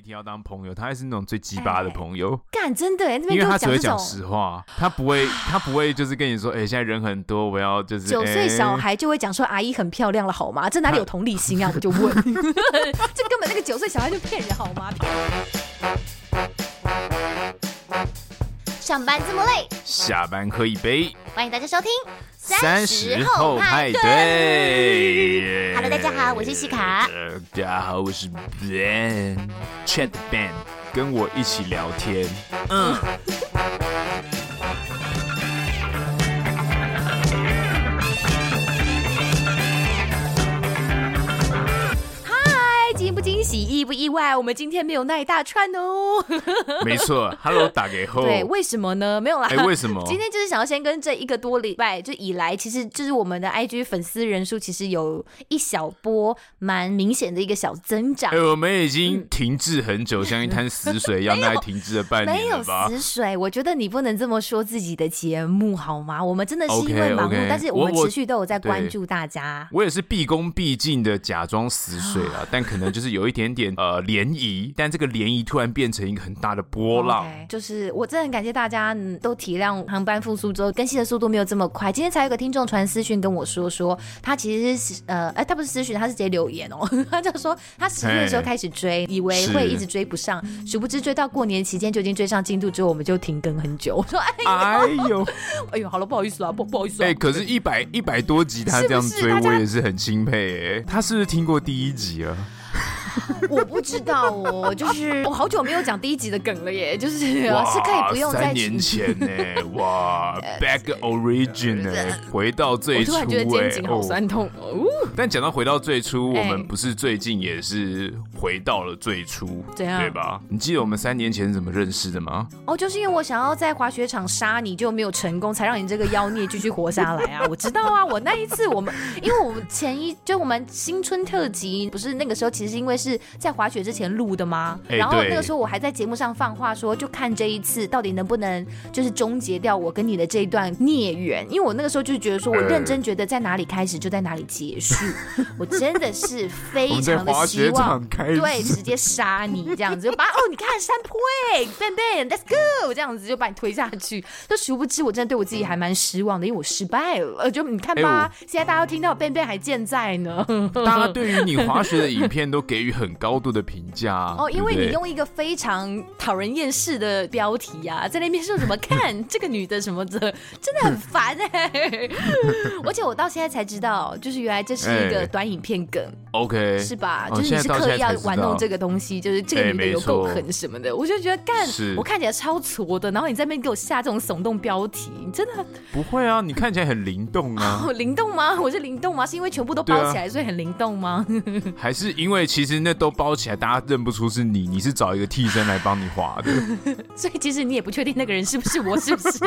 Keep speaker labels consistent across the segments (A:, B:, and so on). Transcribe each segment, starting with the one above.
A: 一定要当朋友，他还是那种最鸡巴的朋友。
B: 干、欸，真的哎，
A: 因为他只会讲实话，他不会，他不会就是跟你说，哎、欸，现在人很多，我要就是
B: 九岁小孩就会讲说阿姨很漂亮了，好吗？这哪里有同理心啊？我就问，这根本那个九岁小孩就骗人，好吗？上班这么累，
A: 下班喝一杯。
B: 欢迎大家收听
A: 三十后派对。
B: Hello，大家好，我是西卡。
A: 大家好，我是 Ben，Chat Ben，跟我一起聊天。嗯。
B: 惊喜意不意外？我们今天没有那一大串哦。
A: 没错，Hello，打给后。
B: 对，为什么呢？没有啦。
A: 哎，为什么？
B: 今天就是想要先跟这一个多礼拜就以来，其实就是我们的 IG 粉丝人数其实有一小波蛮明显的一个小增长。
A: 哎，我们已经停滞很久，像一滩死水一样，大概停滞了半年了吧？
B: 没有死水，我觉得你不能这么说自己的节目好吗？我们真的是因为忙碌，但是我们持续都有在关注大家。
A: 我也是毕恭毕敬的假装死水啊，但可能就是有。有一点点呃涟漪，但这个涟漪突然变成一个很大的波浪。
B: Okay, 就是我真的很感谢大家都体谅航班复苏之后更新的速度没有这么快。今天才有个听众传私讯跟我说，说他其实是呃哎他不是私讯，他是直接留言哦。他就说他十月的时候开始追，以为会一直追不上，殊不知追到过年期间就已经追上进度之后，我们就停更很久。我说哎呦哎呦 哎呦，好了不好意思啊，不不好意思。
A: 哎，可是，一百一百多集他这样追，我也是很钦佩哎。他是不是听过第一集啊？
B: 我不知道哦，就是我好久没有讲第一集的梗了耶，就是是可以不用再。
A: 三年前呢，哇，Back Origin 呢，回到最初。我突然觉得肩颈好酸痛哦。但讲到回到最初，我们不是最近也是回到了最初，对吧？你记得我们三年前怎么认识的吗？
B: 哦，就是因为我想要在滑雪场杀你，就没有成功，才让你这个妖孽继续活下来啊！我知道啊，我那一次我们，因为我们前一就我们新春特辑，不是那个时候，其实因为是。在滑雪之前录的吗？然后那个时候我还在节目上放话说，就看这一次到底能不能就是终结掉我跟你的这一段孽缘。因为我那个时候就是觉得说，我认真觉得在哪里开始就在哪里结束。我真的是非常的希望，对，直接杀你这样子，就把哦，你看山坡哎，bang bang，let's go，这样子就把你推下去。就殊不知，我真的对我自己还蛮失望的，因为我失败了。就你看吧，现在大家都听到 bang bang 还健在呢。
A: 大家对于你滑雪的影片都给予很高度的评价
B: 哦，因为你用一个非常讨人厌世的标题呀、啊，在那边说什么看 这个女的什么的，真的很烦哎、欸！而且我到现在才知道，就是原来这是一个短影片梗，OK 是吧？就是你是刻意要玩弄这个东西，就是这个女的有够狠什么的，我就觉得干，我看起来超挫的，然后你在那边给我下这种耸动标题，你真的
A: 不会啊？你看起来很灵动啊，
B: 灵动吗？我是灵动吗？是因为全部都包起来，所以很灵动吗？
A: 还是因为其实那都包起来，大家认不出是你，你是找一个替身来帮你画的，
B: 所以其实你也不确定那个人是不是我，是不是？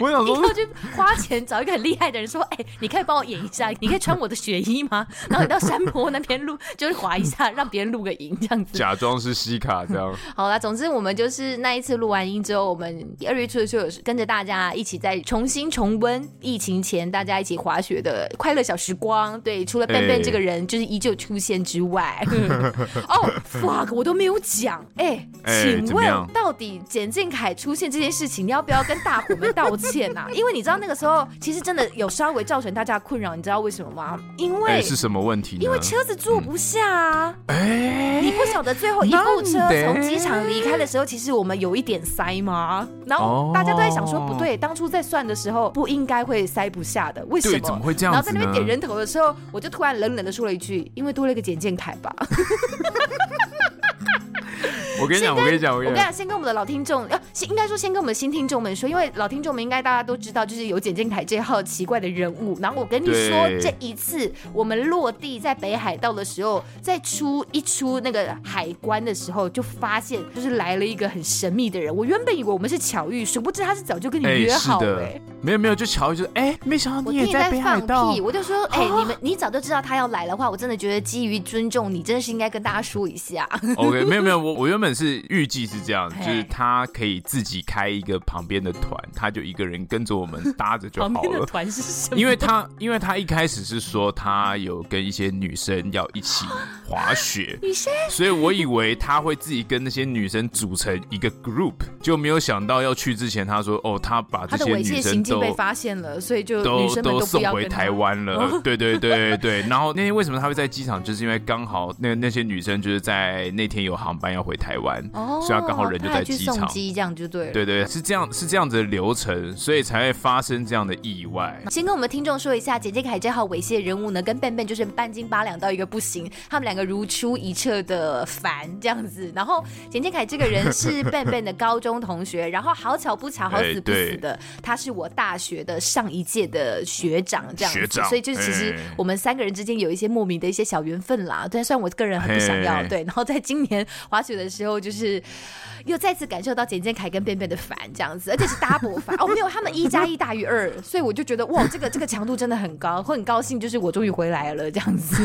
B: 我想说，你要去花钱找一个很厉害的人，说：“哎、欸，你可以帮我演一下，你可以穿我的雪衣吗？然后你到山坡那边录，就是滑一下，让别人录个影，这样子，
A: 假装是西卡这样。”
B: 好啦，总之我们就是那一次录完音之后，我们二月初的时候跟着大家一起再重新重温疫情前大家一起滑雪的快乐小时光。对，除了 Ben Ben 这个人就是依旧出现之外。哦、oh,，fuck，我都没有讲。哎、欸，请问到底简静凯出现这件事情，你要不要跟大伙们道歉啊？因为你知道那个时候其实真的有稍微造成大家困扰，你知道为什么吗？因为、欸、
A: 是什么问题？
B: 因为车子坐不下啊。哎、嗯，你不晓得最后一部车从机场离开的时候，其实我们有一点塞吗？然后大家都在想说，不对，当初在算的时候不应该会塞不下的，为什么？
A: 怎么会这样？
B: 然后在那边点人头的时候，我就突然冷冷的说了一句：“因为多了一个简静凯吧。”
A: 我跟你讲，我跟你讲，我跟你讲，
B: 先跟我们的老听众，要先应该说先跟我们的新听众们说，因为老听众们应该大家都知道，就是有简静凯这号奇怪的人物。然后我跟你说，这一次我们落地在北海道的时候，在出一出那个海关的时候，就发现就是来了一个很神秘的人。我原本以为我们是巧遇，殊不知他是早就跟你约好了、欸。
A: 没有没有，就巧遇，就是哎，没想到你也在北海道。
B: 我，我就说，哎、欸，你们你早就知道他要来的话，我真的觉得基于尊重你，真的是应该跟大家说一下。
A: OK，没有没有，我我原本。是预计是这样，就是他可以自己开一个旁边的团，他就一个人跟着我们搭着就好了。
B: 旁边的团是什么？
A: 因为他因为他一开始是说他有跟一些女生要一起滑雪，
B: 女生，
A: 所以我以为他会自己跟那些女生组成一个 group，就没有想到要去之前他说哦，他把这些女生都
B: 被发现了，所以就
A: 都
B: 都，都
A: 送回台湾了。对对对对，然后那天为什么他会在机场？就是因为刚好那那些女生就是在那天有航班要回台湾，哦，所以他刚好人就在机场，
B: 送机这样就对了。
A: 对对，是这样是这样子的流程，所以才会发生这样的意外。
B: 先跟我们听众说一下，简简凯这号猥亵人物呢，跟 Ben Ben 就是半斤八两到一个不行，他们两个如出一辙的烦这样子。然后简简凯这个人是 Ben Ben 的高中同学，然后好巧不巧，好死不死的，他是我大学的上一届的学长这样子，学长，所以就其实我们三个人之间有一些莫名的一些小缘分啦。对，虽然我个人很不想要，对。然后在今年滑雪的时候，就是。又再次感受到简简凯跟便便的烦这样子，而且是 double 烦哦，没有他们一加一大于二，所以我就觉得哇，这个这个强度真的很高，会很高兴，就是我终于回来了这样子。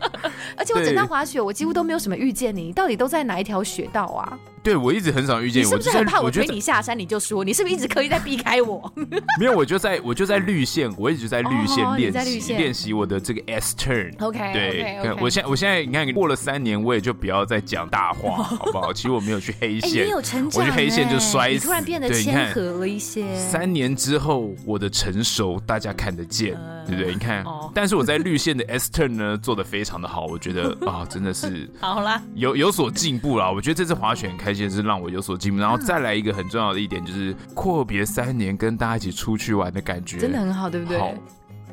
B: 而且我整趟滑雪，我几乎都没有什么遇见你，你到底都在哪一条雪道啊？
A: 对，我一直很少遇见你。
B: 你是不是很怕我推你下山？你就说你是不是一直刻意在避开我？
A: 没有，我就在我就在绿线，我一直在绿线练习练习我的这个 S turn。
B: OK，
A: 对，okay, okay. 我现在我现在你看过了三年，我也就不要再讲大话，好不好？其实我没有去黑线，
B: 欸、有成长、
A: 我去黑线就摔死，
B: 突然变得谦和了一些。
A: 三年之后，我的成熟大家看得见，呃、对不对？你看，哦、但是我在绿线的 S turn 呢做的非常的好，我觉得 啊、哦，真的是
B: 好啦，
A: 有有所进步啦。我觉得这次滑雪很开心，是让我有所进步。然后再来一个很重要的一点，就是阔别三年跟大家一起出去玩的感觉，
B: 真的很好，对不对？
A: 好，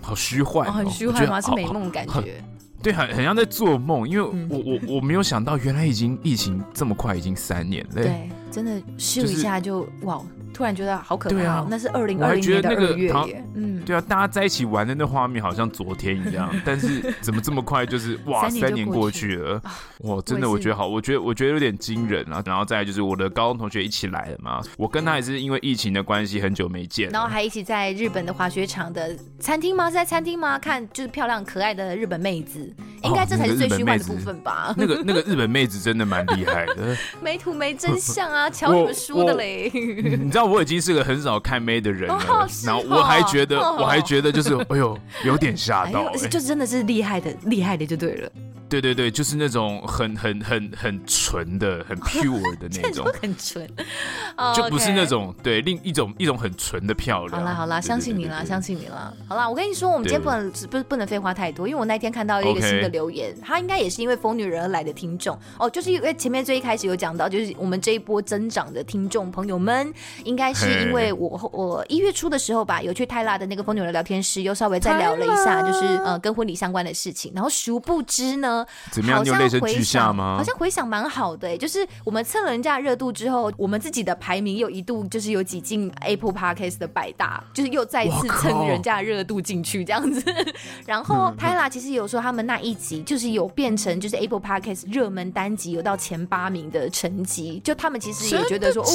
A: 好虚幻，
B: 哦，很虚幻吗？是美梦感觉，
A: 对，很很像在做梦，因为我我我没有想到，原来已经疫情这么快，已经三年了，
B: 对，真的咻一下就，就是，哇。突然觉得好可怕，啊，那是二零二零年的二月耶。嗯，
A: 对啊，大家在一起玩的那画面好像昨天一样，但是怎么这么快就是哇，三年过去了，哇，真的我觉得好，我觉得我觉得有点惊人啊。然后再来就是我的高中同学一起来了嘛，我跟他也是因为疫情的关系很久没见，
B: 然后还一起在日本的滑雪场的餐厅吗？是在餐厅吗？看就是漂亮可爱的日本妹子，应该这才是最虚幻的部分吧？
A: 那个那个日本妹子真的蛮厉害的，
B: 没图没真相啊，瞧你们说的嘞，
A: 你知道。我已经是个很少看妹的人了，哦、然后我还觉得，哦、我还觉得就是，哎呦，有点吓到、欸
B: 哎，就真的是厉害的，厉害的就对了。
A: 对对对，就是那种很很很很纯的、很 pure 的那种，
B: 很纯，
A: 就不是那种对另一种一种很纯的漂亮。
B: 好啦好啦，相信你啦，相信你啦。好啦，我跟你说，我们今天不能不不能废话太多，因为我那天看到一个新的留言，他应该也是因为疯女人而来的听众。哦，就是因为前面最一开始有讲到，就是我们这一波增长的听众朋友们，应该是因为我我一月初的时候吧，有去泰辣的那个疯女人聊天室，又稍微再聊了一下，就是呃跟婚礼相关的事情，然后殊不知呢。
A: 怎么样？你有泪下吗？
B: 好像回想蛮好的，就是我们蹭了人家热度之后，我们自己的排名又一度就是有挤进 Apple Podcast 的百大，就是又再次蹭人家热度进去这样子。然后泰辣其实有说他们那一集就是有变成就是 Apple Podcast 热门单集有到前八名的成绩，就他们其实也觉得
A: 说哦。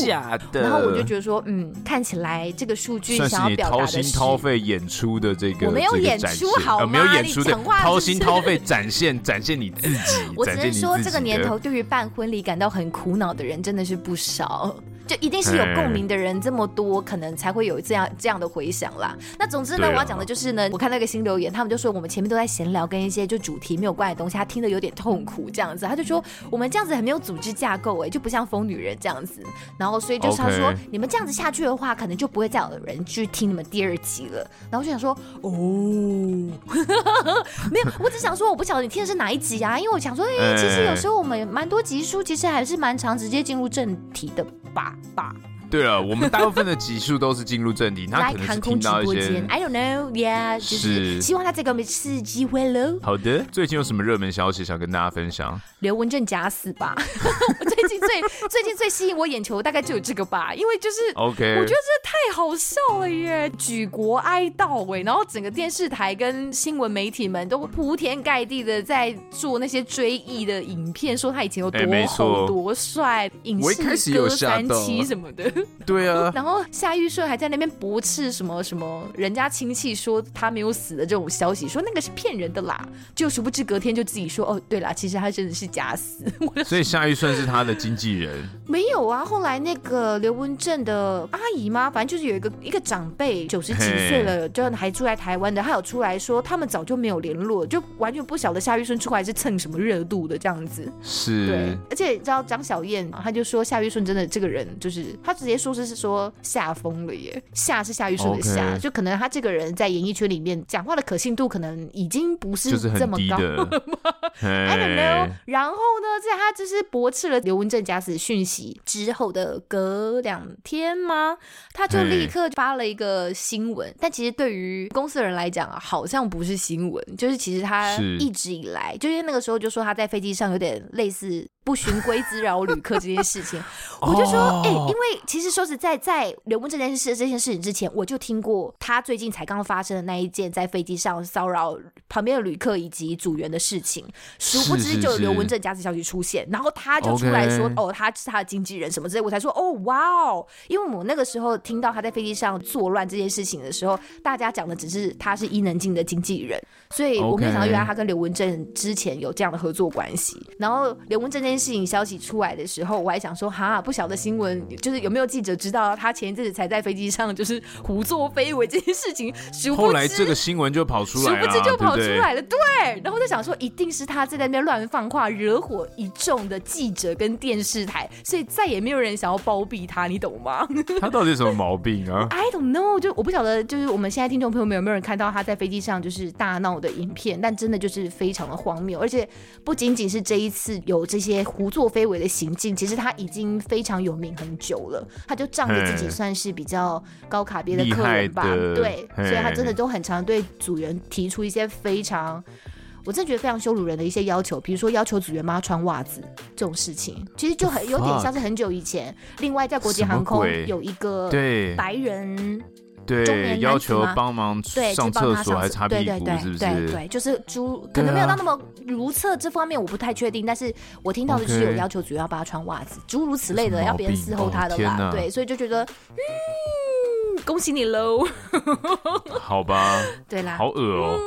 B: 然后我就觉得说，嗯，看起来这个数据想要表达的是，
A: 掏心掏肺演出的这个，
B: 我没有演出好吗？
A: 呃、没有演出的掏心掏肺展现展现你自己。
B: 我只能说，这个年头对于办婚礼感到很苦恼的人真的是不少。就一定是有共鸣的人这么多，可能才会有这样这样的回响啦。那总之呢，我要讲的就是呢，我看那个新留言，他们就说我们前面都在闲聊，跟一些就主题没有关的东西，他听得有点痛苦这样子。他就说我们这样子很没有组织架构，哎，就不像疯女人这样子。然后所以就是他说你们这样子下去的话，可能就不会再有人去听你们第二集了。然后我就想说哦，没有，我只想说我不晓得你听的是哪一集啊，因为我想说，哎，其实有时候我们蛮多集数，其实还是蛮长直接进入正题的吧。吧，
A: 对了，我们大部分的集数都是进入正题，他可能是听到一些
B: ，I don't know，yeah，就是希望他这个没次机会了。
A: 好的，最近有什么热门消息想跟大家分享？
B: 刘文正假死吧，最近最最近最吸引我眼球大概就有这个吧，因为就是
A: ，OK，
B: 我觉得这太好笑了耶，举国哀悼哎，然后整个电视台跟新闻媒体们都铺天盖地的在做那些追忆的影片，说他以前有多红多帅，影视歌三期什么的。
A: 对啊，
B: 然后夏玉顺还在那边驳斥什么什么人家亲戚说他没有死的这种消息，说那个是骗人的啦。就殊不知隔天就自己说哦，对啦，其实他真的是假死。
A: 所以夏玉顺是他的经纪人？
B: 没有啊，后来那个刘文正的阿姨吗？反正就是有一个一个长辈九十几岁了，就还住在台湾的，他有出来说他们早就没有联络，就完全不晓得夏玉顺出来是蹭什么热度的这样子。
A: 是，
B: 对，而且你知道张小燕，他就说夏玉顺真的这个人就是他直接说。就是说吓疯了耶，吓是夏玉顺的吓，Okay. 就可能他这个人在演艺圈里面讲话的可信度可能已经不是这么高了吗？I don't know。然后呢，在他就是驳斥了刘文正假死讯息之后的隔两天吗？他就立刻发了一个新闻，但其实对于公司的人来讲啊，好像不是新闻，就是其实他一直以来，是就因为那个时候就说他在飞机上有点类似。不循规滋扰旅客这件事情，我就说，哎、欸，因为其实说实在，在刘文正这件事这件事情之前，我就听过他最近才刚发生的那一件在飞机上骚扰旁边的旅客以及组员的事情。殊不知就有刘文正假死消息出现，然后他就出来说，哦，他是他的经纪人什么之类，我才说，哦，哇哦，因为我那个时候听到他在飞机上作乱这件事情的时候，大家讲的只是他是伊能静的经纪人，所以我没有想到原来他跟刘文正之前有这样的合作关系。然后刘文正这件事情消息出来的时候，我还想说哈，不晓得新闻就是有没有记者知道他前一阵子才在飞机上就是胡作非为这件事情。
A: 后来这个新闻就跑出来了，
B: 殊不知就跑出来了。对，对，然后就想说，一定是他在那边乱放话，惹火一众的记者跟电视台，所以再也没有人想要包庇他，你懂吗？
A: 他到底有什么毛病啊
B: ？I don't know，就我不晓得，就是我们现在听众朋友们有没有人看到他在飞机上就是大闹的影片？但真的就是非常的荒谬，而且不仅仅是这一次有这些胡作。作非为的行径，其实他已经非常有名很久了。他就仗着自己算是比较高卡别的客人吧，对，所以他真的都很常对组员提出一些非常，我真的觉得非常羞辱人的一些要求，比如说要求组员帮他穿袜子这种事情，其实就很有点像是很久以前，另外在国际航空有一个白人。
A: 对，要求帮忙上厕所还擦屁股，是不是？
B: 对对，就是诸可能没有到那么如厕这方面，我不太确定。但是我听到的就是有要求主要帮他穿袜子，诸如此类的，要别人伺候他的啦。对，所以就觉得，嗯，恭喜你喽。
A: 好吧。
B: 对啦。
A: 好恶哦。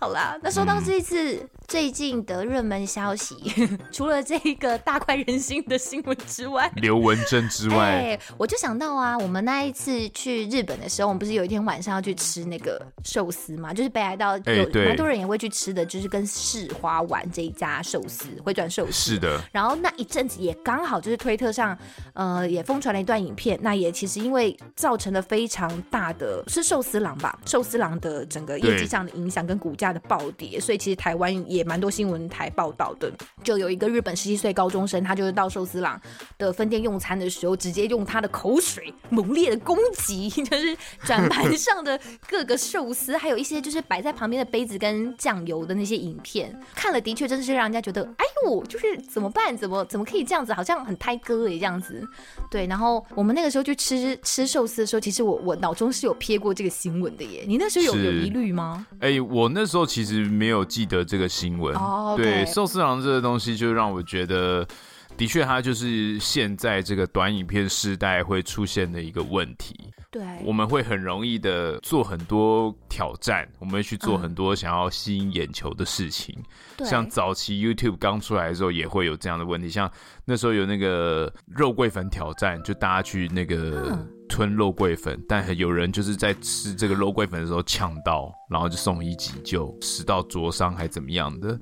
B: 好啦，那说到这一次。最近的热门消息，除了这个大快人心的新闻之外，
A: 刘文正之外，
B: 欸，我就想到啊，我们那一次去日本的时候，我们不是有一天晚上要去吃那个寿司嘛？就是北海道有蛮多人也会去吃的，就是跟世花丸这一家寿司回转寿司。
A: 是的。
B: 然后那一阵子也刚好就是推特上，呃，也疯传了一段影片。那也其实因为造成了非常大的，是寿司郎吧？寿司郎的整个业绩上的影响跟股价的暴跌，所以其实台湾。也蛮多新闻台报道的，就有一个日本十七岁高中生，他就是到寿司郎的分店用餐的时候，直接用他的口水猛烈的攻击，就是转盘 上的各个寿司，还有一些就是摆在旁边的杯子跟酱油的那些影片，看了的确真的是让人家觉得，哎呦，就是怎么办？怎么怎么可以这样子？好像很胎哥哎，这样子。对，然后我们那个时候去吃吃寿司的时候，其实我我脑中是有瞥过这个新闻的耶。你那时候有有疑虑吗？
A: 哎、欸，我那时候其实没有记得这个新。新闻、oh. 对寿司郎这个东西，就让我觉得，的确，它就是现在这个短影片时代会出现的一个问题。
B: 对，
A: 我们会很容易的做很多挑战，我们会去做很多想要吸引眼球的事情。对像早期 YouTube 刚出来的时候，也会有这样的问题。像那时候有那个肉桂粉挑战，就大家去那个吞肉桂粉，嗯、但有人就是在吃这个肉桂粉的时候呛到，然后就送医急救，食道灼伤还怎么样的。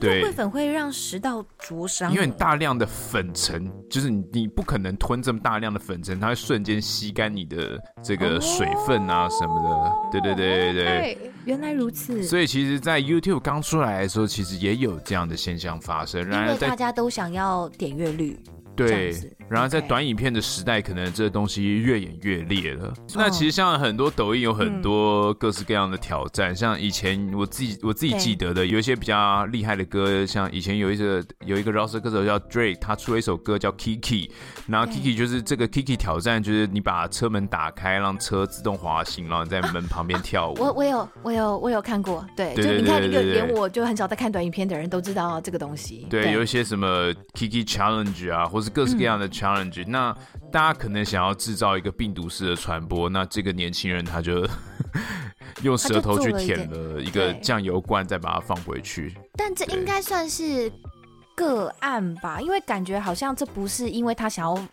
A: 对，
B: 肉桂粉会让食道灼伤，
A: 因为你大量的粉尘，就是你你不可能吞这么大量的粉尘，它会瞬间吸干你的这个水分啊什么的。Oh, 对对对对对，
B: 原来如此。
A: 所以其实，在 YouTube 刚出来的时候，其实也有这样的现象发生，
B: 因为大家都想要点阅率。
A: 对，然后在短影片的时代，可能这个东西越演越烈了。那其实像很多抖音有很多各式各样的挑战，像以前我自己我自己记得的，有一些比较厉害的歌，像以前有一个有一个饶舌歌手叫 Drake，他出了一首歌叫 Kiki，然后 Kiki 就是这个 Kiki 挑战，就是你把车门打开，让车自动滑行，然后在门旁边跳舞。
B: 我我有我有我有看过，对，就你看一个连我就很少在看短影片的人都知道这个东西。
A: 对，有一些什么 Kiki Challenge 啊，或是各式各样的 challenge，嗯。那大家可能想要制造一个病毒式的传播，那这个年轻人他就 用舌头去舔了一个酱油罐，再把它放回去。
B: 但这应该算是个案吧，因为感觉好像这不是因为他想要。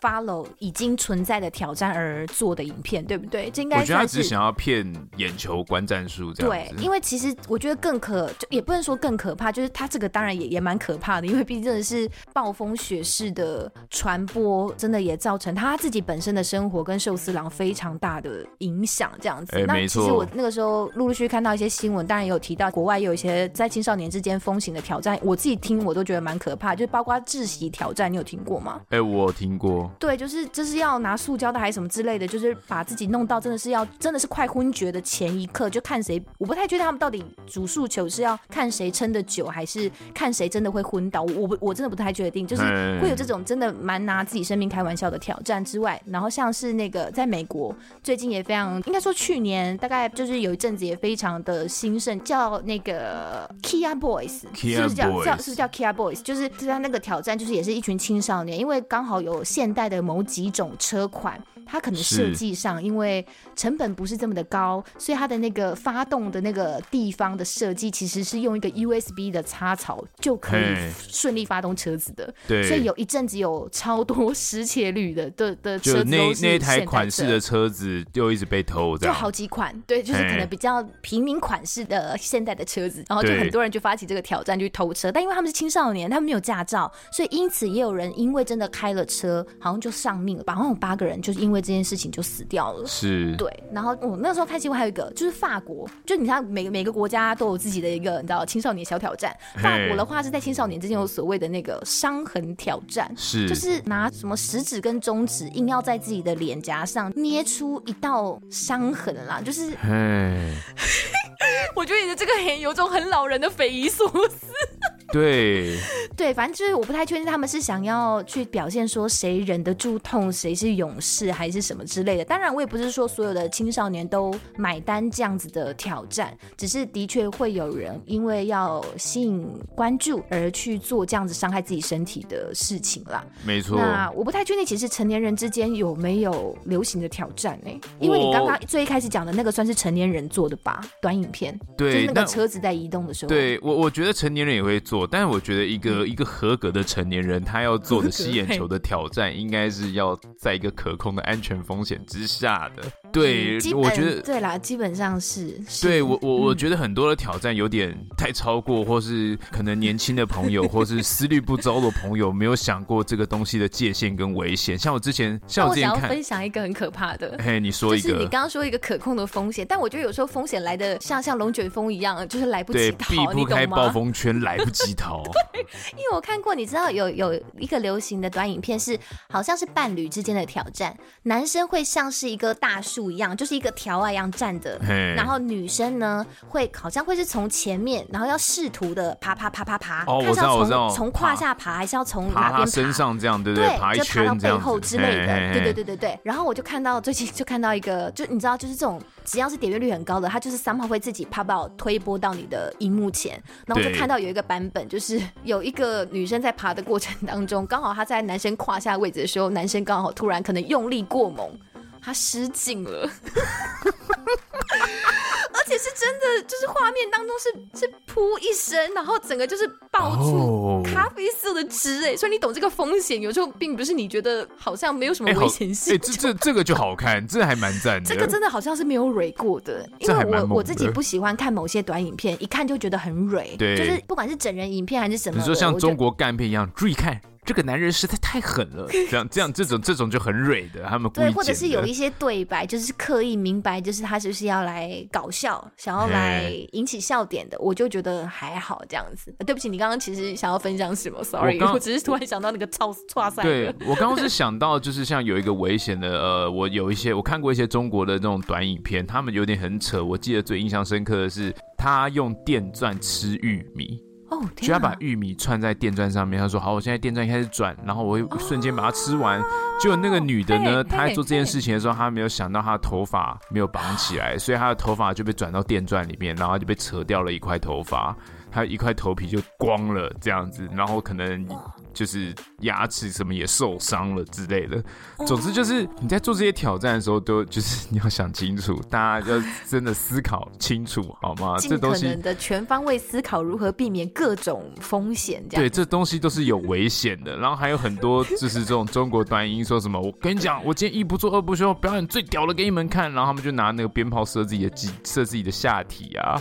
B: Follow 已经存在的挑战而做的影片，对不对？这应该我
A: 觉得他只想要骗眼球观战术这样。
B: 对，因为其实我觉得更可，就也不能说更可怕，就是他这个当然也也蛮可怕的，因为毕竟真的是暴风雪式的传播，真的也造成他自己本身的生活跟寿司郎非常大的影响，这样子。
A: 欸、
B: 那其实我那个时候陆陆续续看到一些新闻，当然也有提到国外有一些在青少年之间风行的挑战，我自己听我都觉得蛮可怕，就是包括窒息挑战，你有听过吗？
A: 哎、欸，我听过。
B: 对，就是就是要拿塑胶袋还是什么之类的，就是把自己弄到真的是要真的是快昏厥的前一刻，就看谁，我不太确定他们到底主诉求是要看谁撑得久，还是看谁真的会昏倒。我我真的不太确定，就是会有这种真的蛮拿自己生命开玩笑的挑战之外，然后像是那个在美国最近也非常，应该说去年大概就是有一阵子也非常的兴盛，叫那个 Kia Boys，是不是叫叫是不是叫 Kia Boys？就是就是他那个挑战，就是也是一群青少年，因为刚好有现代的某几种车款，它可能设计上因为成本不是这么的高，所以它的那个发动的那个地方的设计其实是用一个 USB 的插槽就可以顺利发动车子的。对，所以有一阵子有超多失窃率的的的车子
A: 那那台款式的车子就一直被偷，
B: 就好几款。对，就是可能比较平民款式的现代的车子，然后就很多人就发起这个挑战去偷车，但因为他们是青少年，他们没有驾照，所以因此也有人因为真的开了车，好像就丧命了吧？好像有八个人就是因为这件事情就死掉了。
A: 是，
B: 对。然后我、哦、那个时候看新闻还有一个就是法国，就你看每个每个国家都有自己的一个你知道青少年小挑战。法国的话是在青少年之间有所谓的那个伤痕挑战，
A: 是，
B: 就是拿什么食指跟中指硬要在自己的脸颊上捏出一道伤痕啦，就是。我觉得你的这个很有种很老人的匪夷所思。
A: 对
B: 对，反正就是我不太确定他们是想要去表现说谁忍得住痛，谁是勇士，还是什么之类的。当然，我也不是说所有的青少年都买单这样子的挑战，只是的确会有人因为要吸引关注而去做这样子伤害自己身体的事情啦。
A: 没错。
B: 那我不太确定，其实成年人之间有没有流行的挑战呢？因为你刚刚最一开始讲的那个算是成年人做的吧，短影片。
A: 对，
B: 就是那个车子在移动的时候。
A: 对我，我觉得成年人也会做。但是我觉得一个、嗯、一个合格的成年人，他要做的吸眼球的挑战，应该是要在一个可控的安全风险之下的。对，我觉得
B: 对啦，基本上是。是
A: 对我我我觉得很多的挑战有点太超过，或是可能年轻的朋友，或是思虑不周的朋友，没有想过这个东西的界限跟危险。像我之前，像我之前看，
B: 我想要分享一个很可怕的。
A: 嘿，你说一个。
B: 就是你刚刚说一个可控的风险，但我觉得有时候风险来的像像龙卷风一样，就是来不及逃，
A: 避不开暴风圈，来不及逃。
B: 对，因为我看过，你知道有有一个流行的短影片是，好像是伴侣之间的挑战，男生会像是一个大树一样，就是一个。条啊一样站着，然后女生呢会好像会是从前面，然后要试图的爬爬爬爬爬，
A: 哦，我知道，我知道，
B: 从胯下爬还是要从哪边爬？
A: 身上这样对不对？爬一圈
B: 就爬到背后之类的，对对对对对。然后我就看到最近 就看到一个，就你知道，就是这种只要是点阅率很高的，它就是 somehow 会自己 pop out 推播到你的荧幕前，然后我就看到有一个版本，就是有一个女生在爬的过程当中，刚好她在男生胯下位置的时候，男生刚好突然可能用力过猛。他失禁了，而且是真的，就是画面当中是是噗一声，然后整个就是爆出咖啡色的汁哎，所以你懂这个风险，有时候并不是你觉得好像没有什么危险性，
A: 哎，这这这个就好看，这还蛮赞的，
B: 这个真的好像是没有蕊过的，因为我我自己不喜欢看某些短影片，一看就觉得很蕊，对，就是不管是整人影片还是什么，
A: 你说像中国干片一样，注意看。这个男人实在太狠了，这样这样这种这种就很蕊的，他们
B: 对，或者是有一些对白，就是刻意明白，就是他就是要来搞笑，想要来引起笑点的，我就觉得还好这样子。对不起，你刚刚其实想要分享什么？Sorry，我，我只是突然想到那个超超赛。
A: 对，我刚刚是想到，就是像有一个危险的，呃，我有一些我看过一些中国的那种短影片，他们有点很扯。我记得最印象深刻的是，他用电钻吃玉米。
B: 哦，
A: 就要把玉米串在电钻上面。他说：“好，我现在电钻开始转，然后我会瞬间把它吃完。”结果那个女的呢，她在做这件事情的时候，她没有想到她的头发没有绑起来，所以她的头发就被转到电钻里面，然后就被扯掉了一块头发，她一块头皮就光了这样子，然后可能。就是牙齿什么也受伤了之类的。总之就是你在做这些挑战的时候，都就是你要想清楚，大家要真的思考清楚，好吗？
B: 尽可能的全方位思考如何避免各种风险。
A: 对，这东西都是有危险的。然后还有很多就是这种中国短音说什么，我跟你讲，我今天一不做二不休，表演最屌的给你们看。然后他们就拿那个鞭炮射自己的鸡，射自己的下体啊。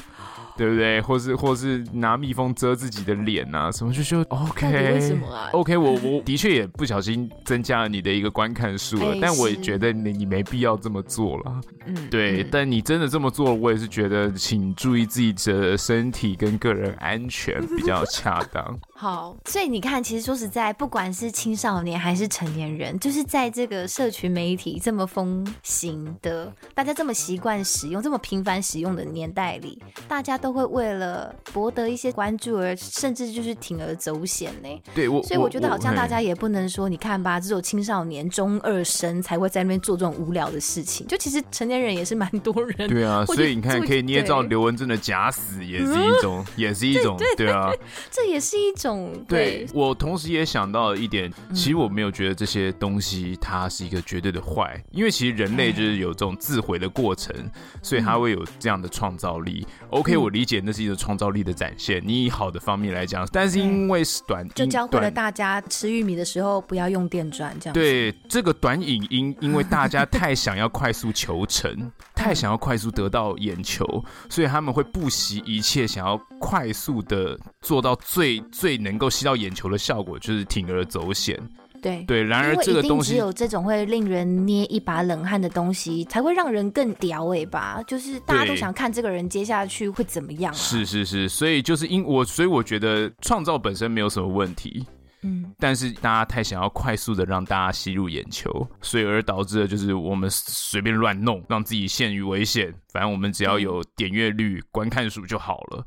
A: 对不对？或是或是拿蜜蜂遮自己的脸啊，什么就就 OK？
B: 为什么啊
A: ？OK，我我的确也不小心增加了你的一个观看数了，欸、但我也觉得你你没必要这么做了。嗯，对。嗯、但你真的这么做，我也是觉得，请注意自己的身体跟个人安全比较恰当。
B: 好，所以你看，其实说实在，不管是青少年还是成年人，就是在这个社群媒体这么风行的，大家这么习惯使用、这么频繁使用的年代里，大家都会为了博得一些关注而甚至就是铤而走险呢。
A: 对，我
B: 所以我觉得好像大家也不能说，你看吧，只有青少年、中二生才会在那边做这种无聊的事情，就其实成年人也是蛮多人。
A: 对啊，所以你看，可以捏造刘文正的假死，也是一种，也是一种，对，啊，
B: 这也是一种。
A: 对，对我同时也想到了一点，其实我没有觉得这些东西它是一个绝对的坏，因为其实人类就是有这种自毁的过程，所以它会有这样的创造力。OK，我理解那是一个创造力的展现，你以好的方面来讲，但是因为是短，
B: 就教会了大家吃玉米的时候不要用电钻这样。
A: 对，这个短影音，因为大家太想要快速求成，太想要快速得到眼球，所以他们会不惜一切想要快速的做到最最。能够吸到眼球的效果，就是铤而走险。
B: 对
A: 对，然而这个东西
B: 只有这种会令人捏一把冷汗的东西，才会让人更屌尾巴。就是大家都想看这个人接下去会怎么样啊。
A: 是是是，所以就是因我，所以我觉得创造本身没有什么问题。嗯，但是大家太想要快速的让大家吸入眼球，所以而导致的就是我们随便乱弄，让自己陷于危险。反正我们只要有点阅率、观看数就好了。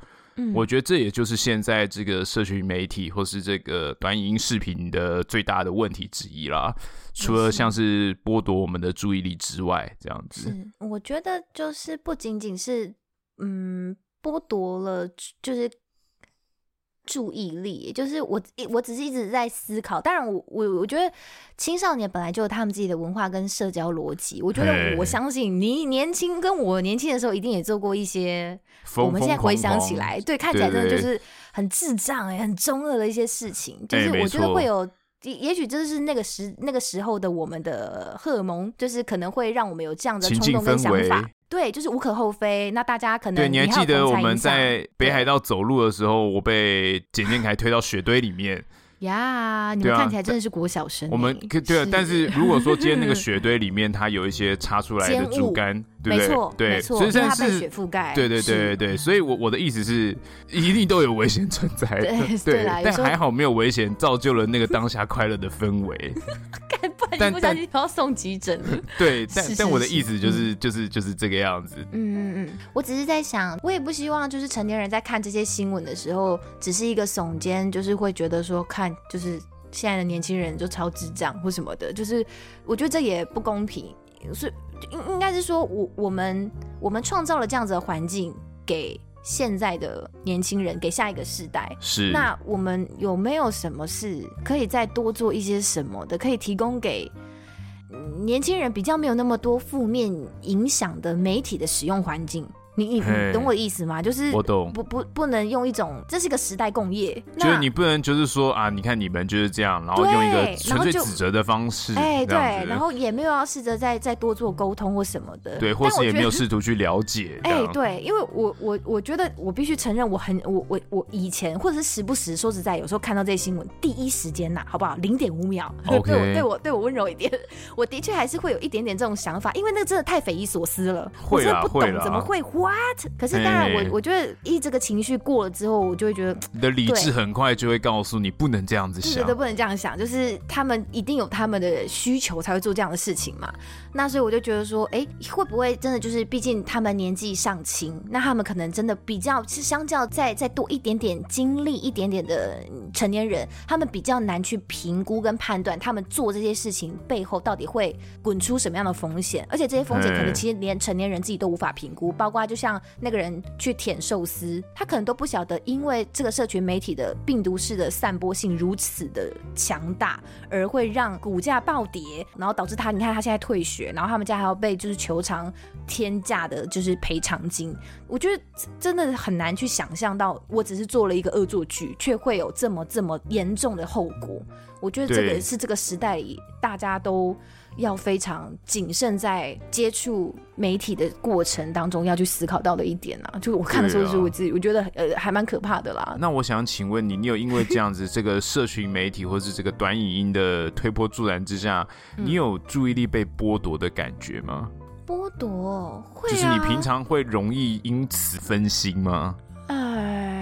A: 我觉得这也就是现在这个社群媒体或是这个短影音视频的最大的问题之一啦。除了像是剥夺我们的注意力之外，这样子。
B: 是，我觉得就是不仅仅是嗯剥夺了，就是。注意力，就是我一我只是一直在思考。当然我，我我我觉得青少年本来就有他们自己的文化跟社交逻辑。我觉得我相信你年轻跟我年轻的时候，一定也做过一些。我们现在回想起来，对，看起来真的就是很智障哎、欸，很中二的一些事情。就是我觉得会有，也也许这是那个时那个时候的我们的荷尔蒙，就是可能会让我们有这样的冲动跟想法。对，就是无可厚非。那大家可能
A: 对，你还记得我们在北海道走路的时候，我被简建凯推到雪堆里面。
B: 呀，你们看起来真的是国小生。
A: 我们对啊，但是如果说今天那个 雪堆里面它有一些插出来的竹竿，对不对？对，所以它
B: 被雪覆盖。
A: 对对对对对，所以我我的意思是，一定都有危险存在的。对，但还好没有危险，造就了那个当下快乐的氛围。
B: 但不小心要送急诊。
A: 对，但但我的意思就是就是就是这个样子。
B: 嗯嗯嗯，我只是在想，我也不希望就是成年人在看这些新闻的时候，只是一个耸肩，就是会觉得说看。就是现在的年轻人就超智障或什么的，就是我觉得这也不公平，是应应该是说我我们我们创造了这样子的环境给现在的年轻人，给下一个世代。
A: 是，
B: 那我们有没有什么事可以再多做一些什么的，可以提供给年轻人比较没有那么多负面影响的媒体的使用环境？你你懂我的意思吗？就是
A: 我懂，
B: 不不不能用一种，这是个时代共业，
A: 就是你不能就是说啊，你看你们就是这样，然后用一个纯粹指责的方式，
B: 哎对，然后也没有要试着再再多做沟通或什么的，
A: 对，或是也没有试图去了解，
B: 哎对，因为我我我觉得我必须承认，我很我我我以前或者是时不时说实在，有时候看到这些新闻，第一时间呐，好不好？零点五秒，对我对我对我温柔一点，我的确还是会有一点点这种想法，因为那个真的太匪夷所思了，我真的不懂怎么会 what，可是。当然我，我我觉得一这个情绪过了之后，我就会觉得
A: 你的理智很快就会告诉你不能这样子想，
B: 对对，不能这样想，就是他们一定有他们的需求才会做这样的事情嘛。那所以我就觉得说，哎，会不会真的就是，毕竟他们年纪尚轻，那他们可能真的比较是相较再再多一点点经历一点点的成年人，他们比较难去评估跟判断他们做这些事情背后到底会滚出什么样的风险，而且这些风险可能其实连成年人自己都无法评估，包括就像那个人去舔寿司，他可能都不晓得，因为这个社群媒体的病毒式的散播性如此的强大，而会让股价暴跌，然后导致他，你看他现在退学，然后他们家还要被就是求偿天价的，就是赔偿金。我觉得真的很难去想象到，我只是做了一个恶作剧，却会有这么这么严重的后果。我觉得这个是这个时代里大家都 要非常谨慎，在接触媒体的过程当中要去思考到的一点啊。就我看的时候，是我自己我觉得呃还蛮可怕的啦。
A: 那我想请问你，你有因为这样子这个社群媒体或是这个短影音的推波助澜之下，你有注意力被剥夺的感觉吗？
B: 剥夺会啊，
A: 就是你平常会容易因此分心吗？
B: 哎。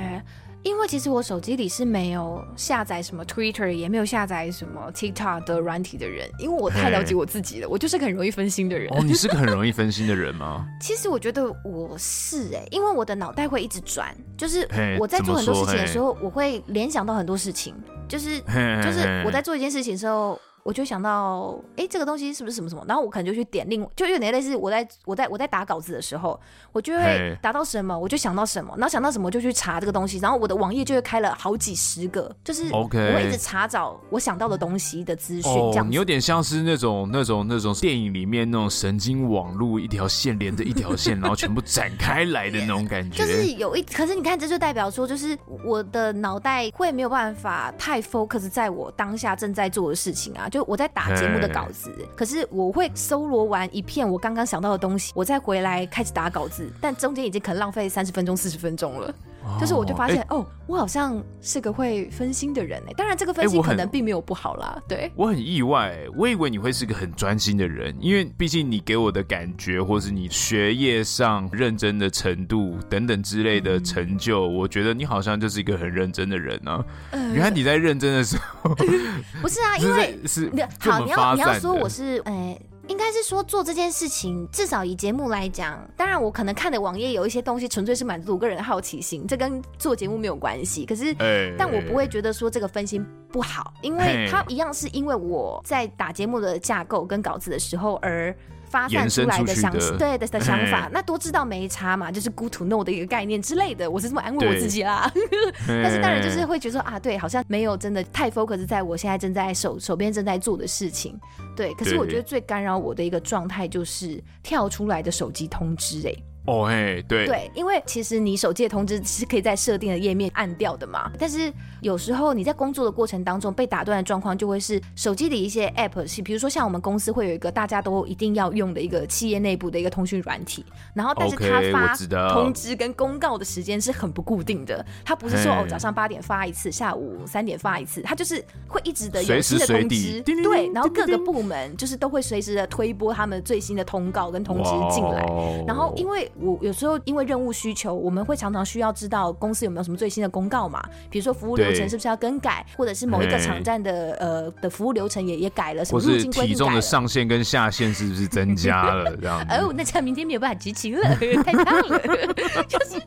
B: 因为其实我手机里是没有下载什么 Twitter，也没有下载什么 TikTok 的软体的人，因为我太了解我自己了，我就是个很容易分心的人。
A: 哦，你是个很容易分心的人吗？
B: 其实我觉得我是哎、欸，因为我的脑袋会一直转，就是我在做很多事情的时候，我会联想到很多事情，就是就是我在做一件事情的时候。我就想到，哎、欸，这个东西是不是什么什么？然后我可能就去点另，就有点类似我在我在我在打稿子的时候，我就会打到什么，我就想到什么，然后想到什么就去查这个东西，然后我的网页就会开了好几十个，就是我会一直查找我想到的东西的资讯。这样、哦，
A: 你有点像是那种那种那种电影里面那种神经网络，一条线连着一条线，然后全部展开来的那种感觉。
B: 就是有一，可是你看，这就代表说，就是我的脑袋会没有办法太 focus 在我当下正在做的事情啊，就我在打节目的稿子，可是我会搜罗完一片我刚刚想到的东西，我再回来开始打稿子，但中间已经可能浪费三十分钟、四十分钟了。就是我就发现，哦，我好像是个会分心的人哎。当然，这个分心可能并没有不好啦。对，
A: 我很意外，我以为你会是个很专心的人，因为毕竟你给我的感觉，或是你学业上认真的程度等等之类的成就，我觉得你好像就是一个很认真的人啊。原来你在认真的时候，
B: 不是啊，因为是好，你要你要说我是哎。应该是说做这件事情，至少以节目来讲，当然我可能看的网页有一些东西，纯粹是满足我个人的好奇心，这跟做节目没有关系。可是，但我不会觉得说这个分心不好，因为它一样是因为我在打节目的架构跟稿子的时候而。发散出来的想对的的想法，那多知道没差嘛，就是 good to know 的一个概念之类的，我是这么安慰我自己啦。但是当然就是会觉得说啊，对，好像没有真的太 focus 在我现在正在手手边正在做的事情。对，可是我觉得最干扰我的一个状态就是跳出来的手机通知、欸，哎。
A: 哦嘿，对
B: 对，因为其实你手机的通知是可以在设定的页面按掉的嘛。但是有时候你在工作的过程当中被打断的状况，就会是手机里一些 app，是比如说像我们公司会有一个大家都一定要用的一个企业内部的一个通讯软体，然后但是它发通知跟公告的时间是很不固定的，它不是说哦早上八点发一次，下午三点发一次，它就是会一直的有新的通知，对，然后各个部门就是都会随时的推播他们最新的通告跟通知进来，然后因为。我有时候因为任务需求，我们会常常需要知道公司有没有什么最新的公告嘛？比如说服务流程是不是要更改，或者是某一个场站的呃的服务流程也也改了，什么入境规定，体重
A: 的上限跟下限是不是增加了？这样
B: 哦，那这样明天没有办法执勤了，太胖了。就是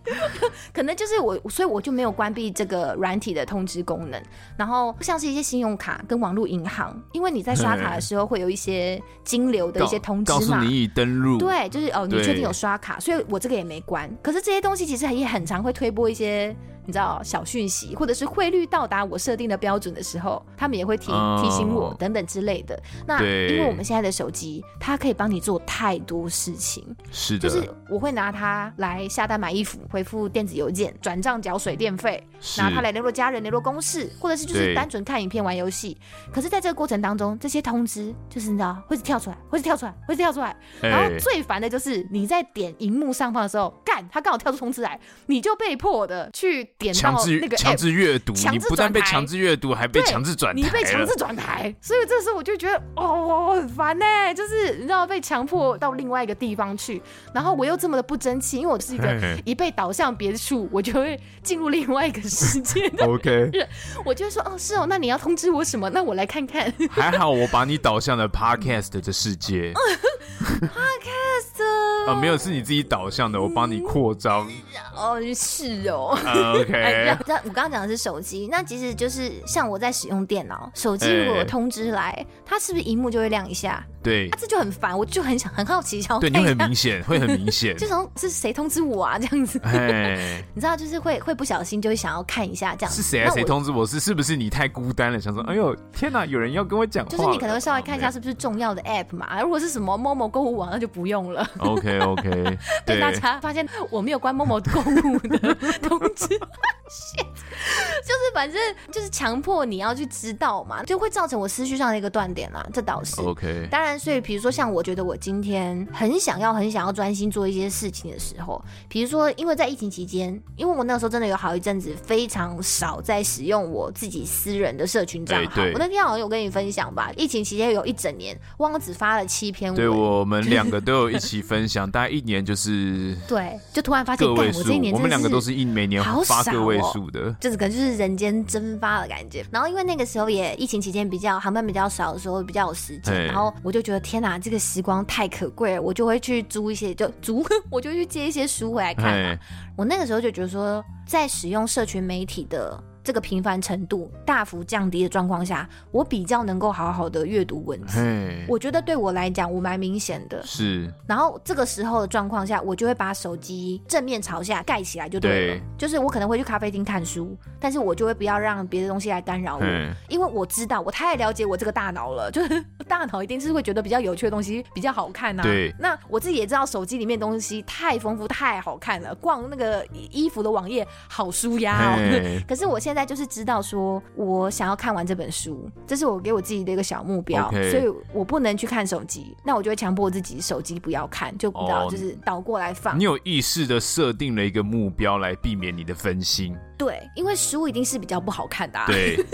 B: 可能就是我，所以我就没有关闭这个软体的通知功能。然后像是一些信用卡跟网络银行，因为你在刷卡的时候会有一些金流的一些通知嘛，告诉
A: 你已登录，
B: 对，就是哦，你确定有刷卡，所以。我这个也没关，可是这些东西其实也很常会推播一些。你知道小讯息，或者是汇率到达我设定的标准的时候，他们也会提提醒我等等之类的。那因为我们现在的手机，它可以帮你做太多事情。
A: 是的，
B: 就是我会拿它来下单买衣服、回复电子邮件、转账缴水电费，拿它来联络家人、联络公事，或者是就是单纯看影片、玩游戏。可是，在这个过程当中，这些通知就是你知道会是跳出来，会是跳出来，会是跳出来。然后最烦的就是你在点荧幕上方的时候，干，它刚好跳出通知来，你就被迫的去。
A: 强制强制阅读，你不但被强制阅读，还被强制转台。
B: 你被强制转台，所以这时候我就觉得哦，很烦呢。就是你知道被强迫到另外一个地方去，然后我又这么的不争气，因为我是一个一被导向别处，我就会进入另外一个世界的。
A: OK，
B: 我就会说哦，是哦，那你要通知我什么？那我来看看。
A: 还好我把你导向了 Podcast 的世界。
B: Podcast。
A: 哦，没有，是你自己导向的，我帮你扩张。
B: 哦，是哦。
A: OK。哎，
B: 我刚刚讲的是手机，那其实就是像我在使用电脑，手机如果有通知来，它是不是荧幕就会亮一下？
A: 对，
B: 这就很烦，我就很想很好奇，想。
A: 对，你很明显，会很明显，
B: 就从是谁通知我啊？这样子。哎，你知道，就是会会不小心就会想要看一下这样子。
A: 是谁啊？谁通知我？是是不是你太孤单了？想说，哎呦，天哪，有人要跟我讲话。
B: 就是你可能会稍微看一下是不是重要的 app 嘛？如果是什么 Momo 购物网，那就不用了。
A: OK OK。
B: 对大家发现我没有关 Momo 购物的通知，就是反正就是强迫你要去知道嘛，就会造成我思绪上的一个断点啦。这倒是
A: OK。
B: 当然，所以比如说像我觉得我今天很想要很想要专心做一些事情的时候，比如说因为在疫情期间，因为我那个时候真的有好一阵子非常少在使用我自己私人的社群账号。我那天好像有跟你分享吧，疫情期间有一整年，忘了只发了七篇文。
A: 对，我们两个都有一起分享，大概一年就是
B: 对，就突然发现我这一年
A: 我们两个都是一每年发个位数的，
B: 哦，就是可能就是人间蒸发的感觉。然后因为那个时候也疫情期间比较航班比较少的时候，比较有时间，然后我就觉得天哪，这个时光太可贵了，我就会去租一些，就租，我就去借一些书回来看嘛。我那个时候就觉得说，在使用社群媒体的。这个频繁程度大幅降低的状况下，我比较能够好好的阅读文字。我觉得对我来讲，我蛮明显的。
A: 是。
B: 然后这个时候的状况下，我就会把手机正面朝下盖起来，就对了。对。就是我可能会去咖啡厅看书，但是我就会不要让别的东西来干扰我，因为我知道我太了解我这个大脑了，就是大脑一定是会觉得比较有趣的东西比较好看呐。
A: 对。
B: 那我自己也知道，手机里面东西太丰富太好看了，逛那个衣服的网页好舒压哦。可是我现在。现在就是知道说，我想要看完这本书，这是我给我自己的一个小目标，Okay. 所以我不能去看手机，那我就会强迫自己手机不要看，就不知道就是倒过来放。
A: 你有意识的设定了一个目标来避免你的分心。
B: 对，因为书一定是比较不好看的啊。
A: 对。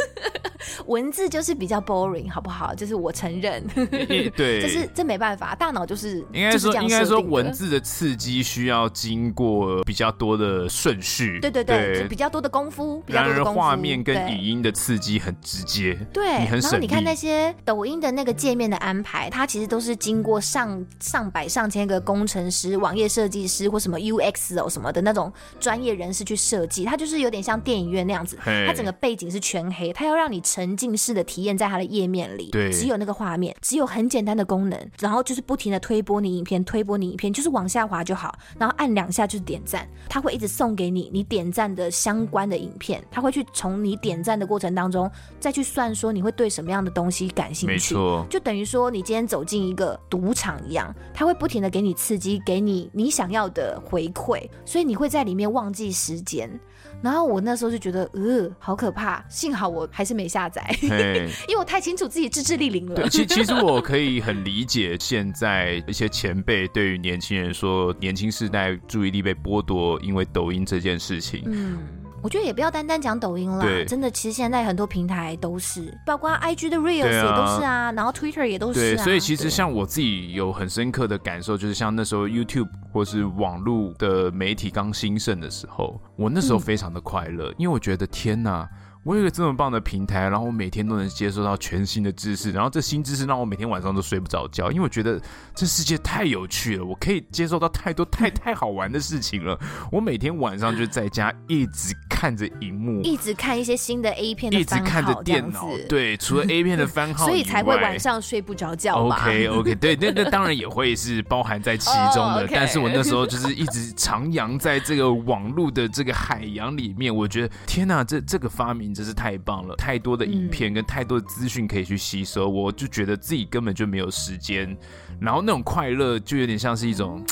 B: 文字就是比较 boring，好不好？就是我承认，
A: 对，
B: 就是这没办法，大脑就是
A: 应该说，应该说文字的刺激需要经过比较多的顺序，
B: 对对对，比较多的功夫，比较多的功夫。
A: 画面跟语音的刺激很直接，
B: 对，
A: 你很省。
B: 然后你看那些抖音的那个界面的安排，它其实都是经过上上百上千个工程师、网页设计师或什么 UX 哦什么的那种专业人士去设计，它就是有点像电影院那样子，它整个背景是全黑，它要让你。沉浸式的体验在它的页面里，
A: 对，
B: 只有那个画面，只有很简单的功能，然后就是不停的推播你影片，推播你影片，就是往下滑就好，然后按两下就是点赞，它会一直送给你你点赞的相关的影片，它会去从你点赞的过程当中再去算说你会对什么样的东西感兴趣，没错，就等于说你今天走进一个赌场一样，它会不停的给你刺激，给你你想要的回馈，所以你会在里面忘记时间。然后我那时候就觉得，呃，好可怕。幸好我还是没下载，因为我太清楚自己自制力零了。
A: 对，其其实我可以很理解现在一些前辈对于年轻人说，年轻世代注意力被剥夺，因为抖音这件事情。嗯。
B: 我觉得也不要单单讲抖音啦，真的，其实现在很多平台都是，包括 IG 的 Reels 也都是啊，然后 Twitter 也都是啊。
A: 对，所以其实像我自己有很深刻的感受，就是像那时候 YouTube 或是网络的媒体刚兴盛的时候，我那时候非常的快乐，因为我觉得天哪。我有一个这么棒的平台，然后我每天都能接收到全新的知识，然后这新知识让我每天晚上都睡不着觉，因为我觉得这世界太有趣了，我可以接受到太多太太好玩的事情了。我每天晚上就在家一直看着荧幕，
B: 一直看一些新的 A 片的
A: 一直看着电脑，对，除了 A 片的番号，
B: 所以才会晚上睡不着觉。
A: OK OK，对，那那当然也会是包含在其中的，oh, okay. 但是我那时候就是一直徜徉在这个网络的这个海洋里面，我觉得天哪，这这个发明。真是太棒了！太多的影片跟太多的资讯可以去吸收，嗯、我就觉得自己根本就没有时间，然后那种快乐就有点像是一种。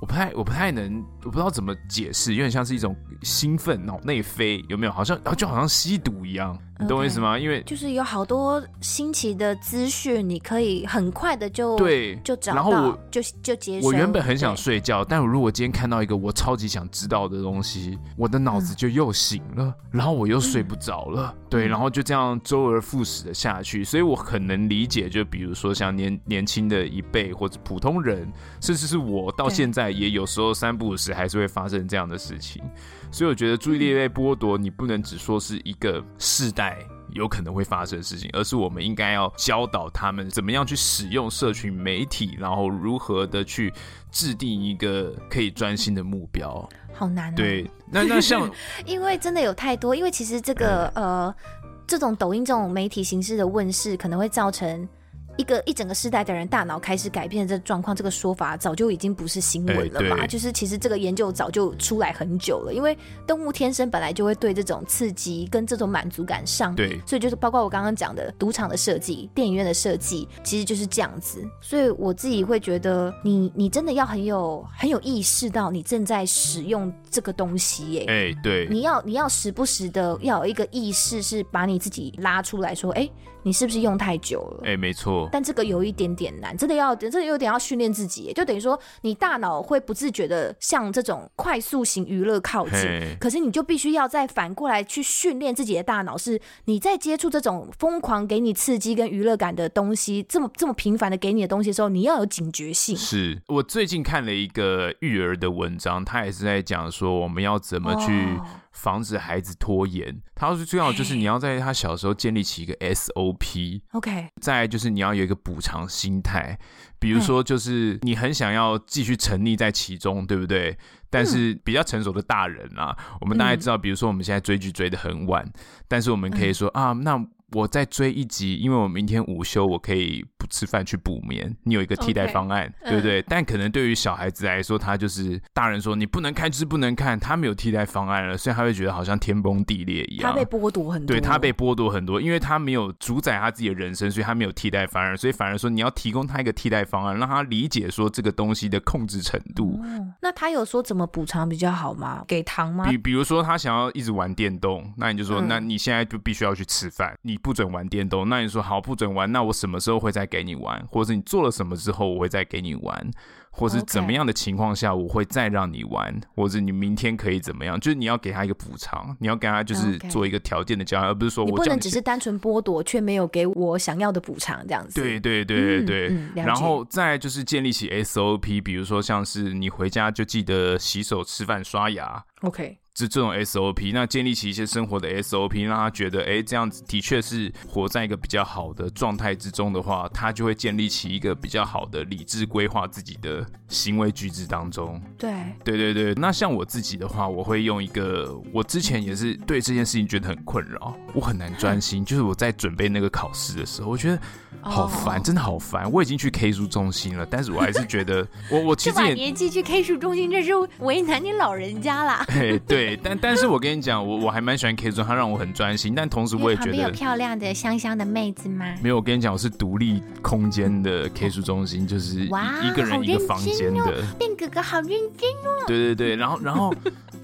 A: 我不太，我不太能，我不知道怎么解释，有点像是一种兴奋，脑内啡，有没有？好像，然后就好像吸毒一样，你懂我意思吗因为
B: 就是有好多新奇的资讯，你可以很快的就
A: 对
B: 就找到，
A: 然后我
B: 就就结束。
A: 我原本很想睡觉，但我如果今天看到一个我超级想知道的东西，我的脑子就又醒了，嗯、然后我又睡不着了，嗯、对，然后就这样周而复始的下去。所以我很能理解，就比如说像年年轻的一辈或者普通人，甚至是我到现在。也有时候三不五时还是会发生这样的事情，所以我觉得注意力被剥夺，你不能只说是一个世代有可能会发生的事情，而是我们应该要教导他们怎么样去使用社群媒体，然后如何的去制定一个可以专心的目标。
B: 好难哦。
A: 对，那那像，
B: 因为真的有太多，因为其实这个、嗯、呃，这种抖音这种媒体形式的问世，可能会造成。一个一整个世代的人大脑开始改变的这状况，这个说法早就已经不是新闻了吧？就是其实这个研究早就出来很久了，因为动物天生本来就会对这种刺激跟这种满足感上瘾，对，所以就是包括我刚刚讲的赌场的设计、电影院的设计，其实就是这样子。所以我自己会觉得你，你你真的要很有很有意识到你正在使用这个东西耶，
A: 哎，对，
B: 你要你要时不时的要有一个意识，是把你自己拉出来说，哎。你是不是用太久了？
A: 哎、欸，没错。
B: 但这个有一点点难，真的要，真的有点要训练自己，就等于说你大脑会不自觉的向这种快速型娱乐靠近，可是你就必须要再反过来去训练自己的大脑，是你在接触这种疯狂给你刺激跟娱乐感的东西，这么这么频繁的给你的东西的时候，你要有警觉性。
A: 是我最近看了一个育儿的文章，他也是在讲说我们要怎么去、哦。防止孩子拖延，他说最重要就是你要在他小时候建立起一个 SOP，OK，再来就是你要有一个补偿心态，比如说就是你很想要继续沉溺在其中，对不对？但是比较成熟的大人啊，我们大概知道，比如说我们现在追剧追得很晚，但是我们可以说啊，那。我再追一集，因为我明天午休，我可以不吃饭去补眠。你有一个替代方案，okay, 对不对？嗯、但可能对于小孩子来说，他就是大人说你不能看就是不能看，他没有替代方案了，所以他会觉得好像天崩地裂一样。
B: 他被剥夺很多，
A: 对，他被剥夺很多，因为他没有主宰他自己的人生，所以他没有替代方案，所以反而说你要提供他一个替代方案，让他理解说这个东西的控制程度。
B: 嗯、那他有说怎么补偿比较好吗？给糖吗？
A: 比比如说他想要一直玩电动，那你就说，嗯、那你现在就必须要去吃饭，你。不准玩电动，那你说好不准玩，那我什么时候会再给你玩？或者是你做了什么之后我会再给你玩？或是怎么样的情况下我会再让你玩.或者你明天可以怎么样？就是你要给他一个补偿，你要给他就是做一个条件的交换，而不是说我
B: 你不能只是单纯剥夺却没有给我想要的补偿这样子。
A: 对对对对对，嗯嗯、然后再就是建立起 SOP，比如说像是你回家就记得洗手、吃饭、刷牙。
B: OK。
A: 这这种 SOP，那建立起一些生活的 SOP，让他觉得，哎，这样子的确是活在一个比较好的状态之中的话，他就会建立起一个比较好的理智规划自己的行为举止当中。
B: 对，
A: 对对对。那像我自己的话，我会用一个，我之前也是对这件事情觉得很困扰，我很难专心，就是我在准备那个考试的时候，我觉得。好烦，真的好烦！我已经去 K 书中心了，但是我还是觉得，我我其实也
B: 年纪去 K 书中心，这是为难你老人家啦。
A: 对对，但但是我跟你讲，我我还蛮喜欢 K 书中心，它让我很专心，但同时我也觉得
B: 旁边有漂亮的香香的妹子吗？
A: 没有，我跟你讲，我是独立空间的 K 书中心，就是一一个人一个房间的。
B: 变哥哥好认真哦。
A: 对对对，然后然后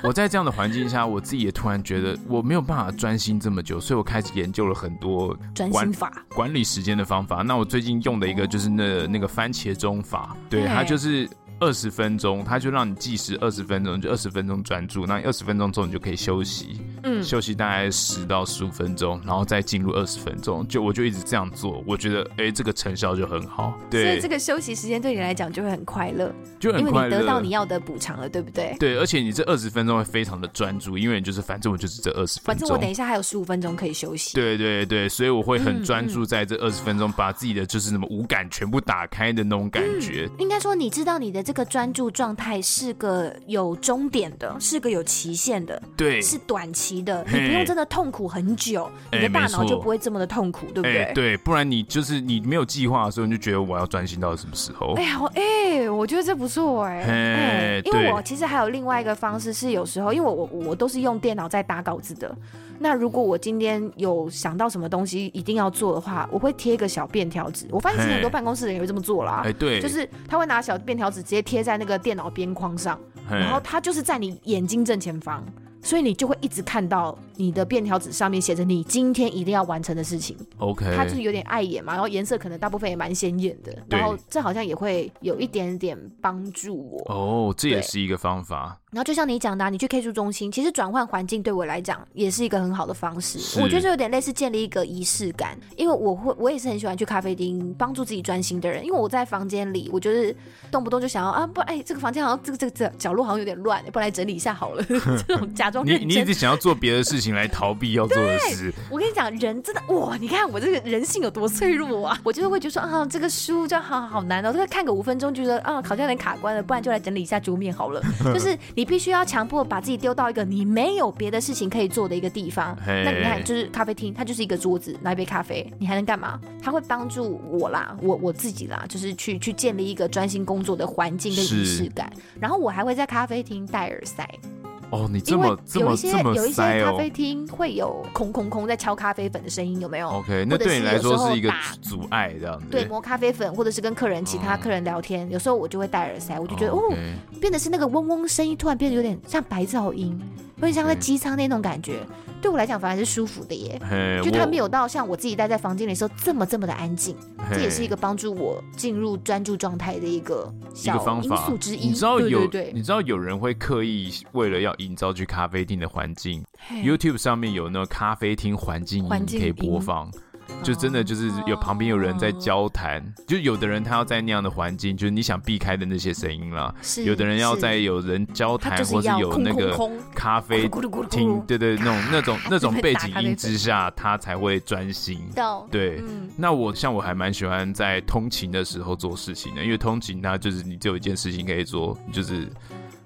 A: 我在这样的环境下，我自己也突然觉得我没有办法专心这么久，所以我开始研究了很多
B: 专心法、
A: 管理时间的方法。那我最近用的一个就是那那个番茄钟法，对，它就是。二十分钟，他就让你计时二十分钟，就二十分钟专注。那二十分钟之后，你就可以休息，嗯，休息大概十到十五分钟，然后再进入二十分钟。就我就一直这样做，我觉得哎、欸，这个成效就很好。对，
B: 所以这个休息时间对你来讲就会很快乐，
A: 就很快乐，
B: 因为你得到你要的补偿了，对不对？
A: 对，而且你这二十分钟会非常的专注，因为你就是反正我就是这二十分钟，
B: 反正我等一下还有十五分钟可以休息。
A: 对对对，所以我会很专注在这二十分钟，把自己的就是什么五感全部打开的那种感觉。
B: 嗯、应该说，你知道你的这个专注状。态是个有终点的，是个有期限的，
A: 对，
B: 是短期的，你不用真的痛苦很久，你的大脑就不会这么的痛苦，对不对？
A: 对，不然你就是你没有计划的时候，你就觉得我要专心到什么时候？
B: 哎呀，哎，我觉得这不错哎，哎，因为我其实还有另外一个方式是，有时候因为我我我都是用电脑在打稿子的，那如果我今天有想到什么东西一定要做的话，我会贴一个小便条纸。我发现其实很多办公室的人也会这么做啦，
A: 哎，对，
B: 就是他会拿小便条纸直接贴在那个电脑。边框上，然后它就是在你眼睛正前方，所以你就会一直看到你的便条纸上面写着你今天一定要完成的事情。
A: OK，
B: 它就是有点碍眼嘛，然后颜色可能大部分也蛮鲜艳的，然后这好像也会有一点点帮助我。
A: 哦，这也是一个方法。
B: 然后就像你讲的、啊，你去 K 书中心，其实转换环境对我来讲也是一个很好的方式。我觉得这有点类似建立一个仪式感，因为我会，我也是很喜欢去咖啡厅帮助自己专心的人。因为我在房间里，我就是动不动就想要啊，不，哎，这个房间好像这个这个这个、角落好像有点乱，不然来整理一下好了。这种假装认真，
A: 你你一直想要做别的事情来逃避要做的事。
B: 我跟你讲，人真的哇，你看我这个人性有多脆弱啊！我就是会觉得说啊，这个书就好好难哦，这个看个五分钟，觉得啊，好像有点卡关了，不然就来整理一下桌面好了。就是你必须要强迫。把自己丢到一个你没有别的事情可以做的一个地方那你看，就是咖啡厅，它就是一个桌子，拿一杯咖啡，你还能干嘛？它会帮助我啦，我我自己啦，就是去去建立一个专心工作的环境跟仪式感。然后我还会在咖啡厅戴耳塞。
A: 哦，你这么这么有一些
B: 有一些咖啡厅会有空空空在敲咖啡粉的声音，有没有
A: ？OK，那对你来说是一个阻碍，这样子。
B: 对，磨咖啡粉，或者是跟客人其他客人聊天，哦、有时候我就会戴耳塞，我就觉得哦，哦，变得是那个嗡嗡声音，突然变得有点像白噪音。有点像在机舱那种感觉，对我来讲反而是舒服的耶。就它没有到像我自己待在房间里的时候这么这么的安静，这也是一个帮助我进入专注状态的一个小因素之一。
A: 你知道有，你知道有人会刻意为了要营造去咖啡厅的环境，YouTube 上面有那个咖啡厅环境音可以播放。就真的就是有旁边有人在交谈，就有的人他要在那样的环境，就是你想避开的那些声音啦。有的人要在有人交谈或是有那个咖啡厅，对对，那种那种 那种背景音之下，他才会专心。对，那我像我还蛮喜欢在通勤的时候做事情的，因为通勤它就是你只有一件事情可以做，就是。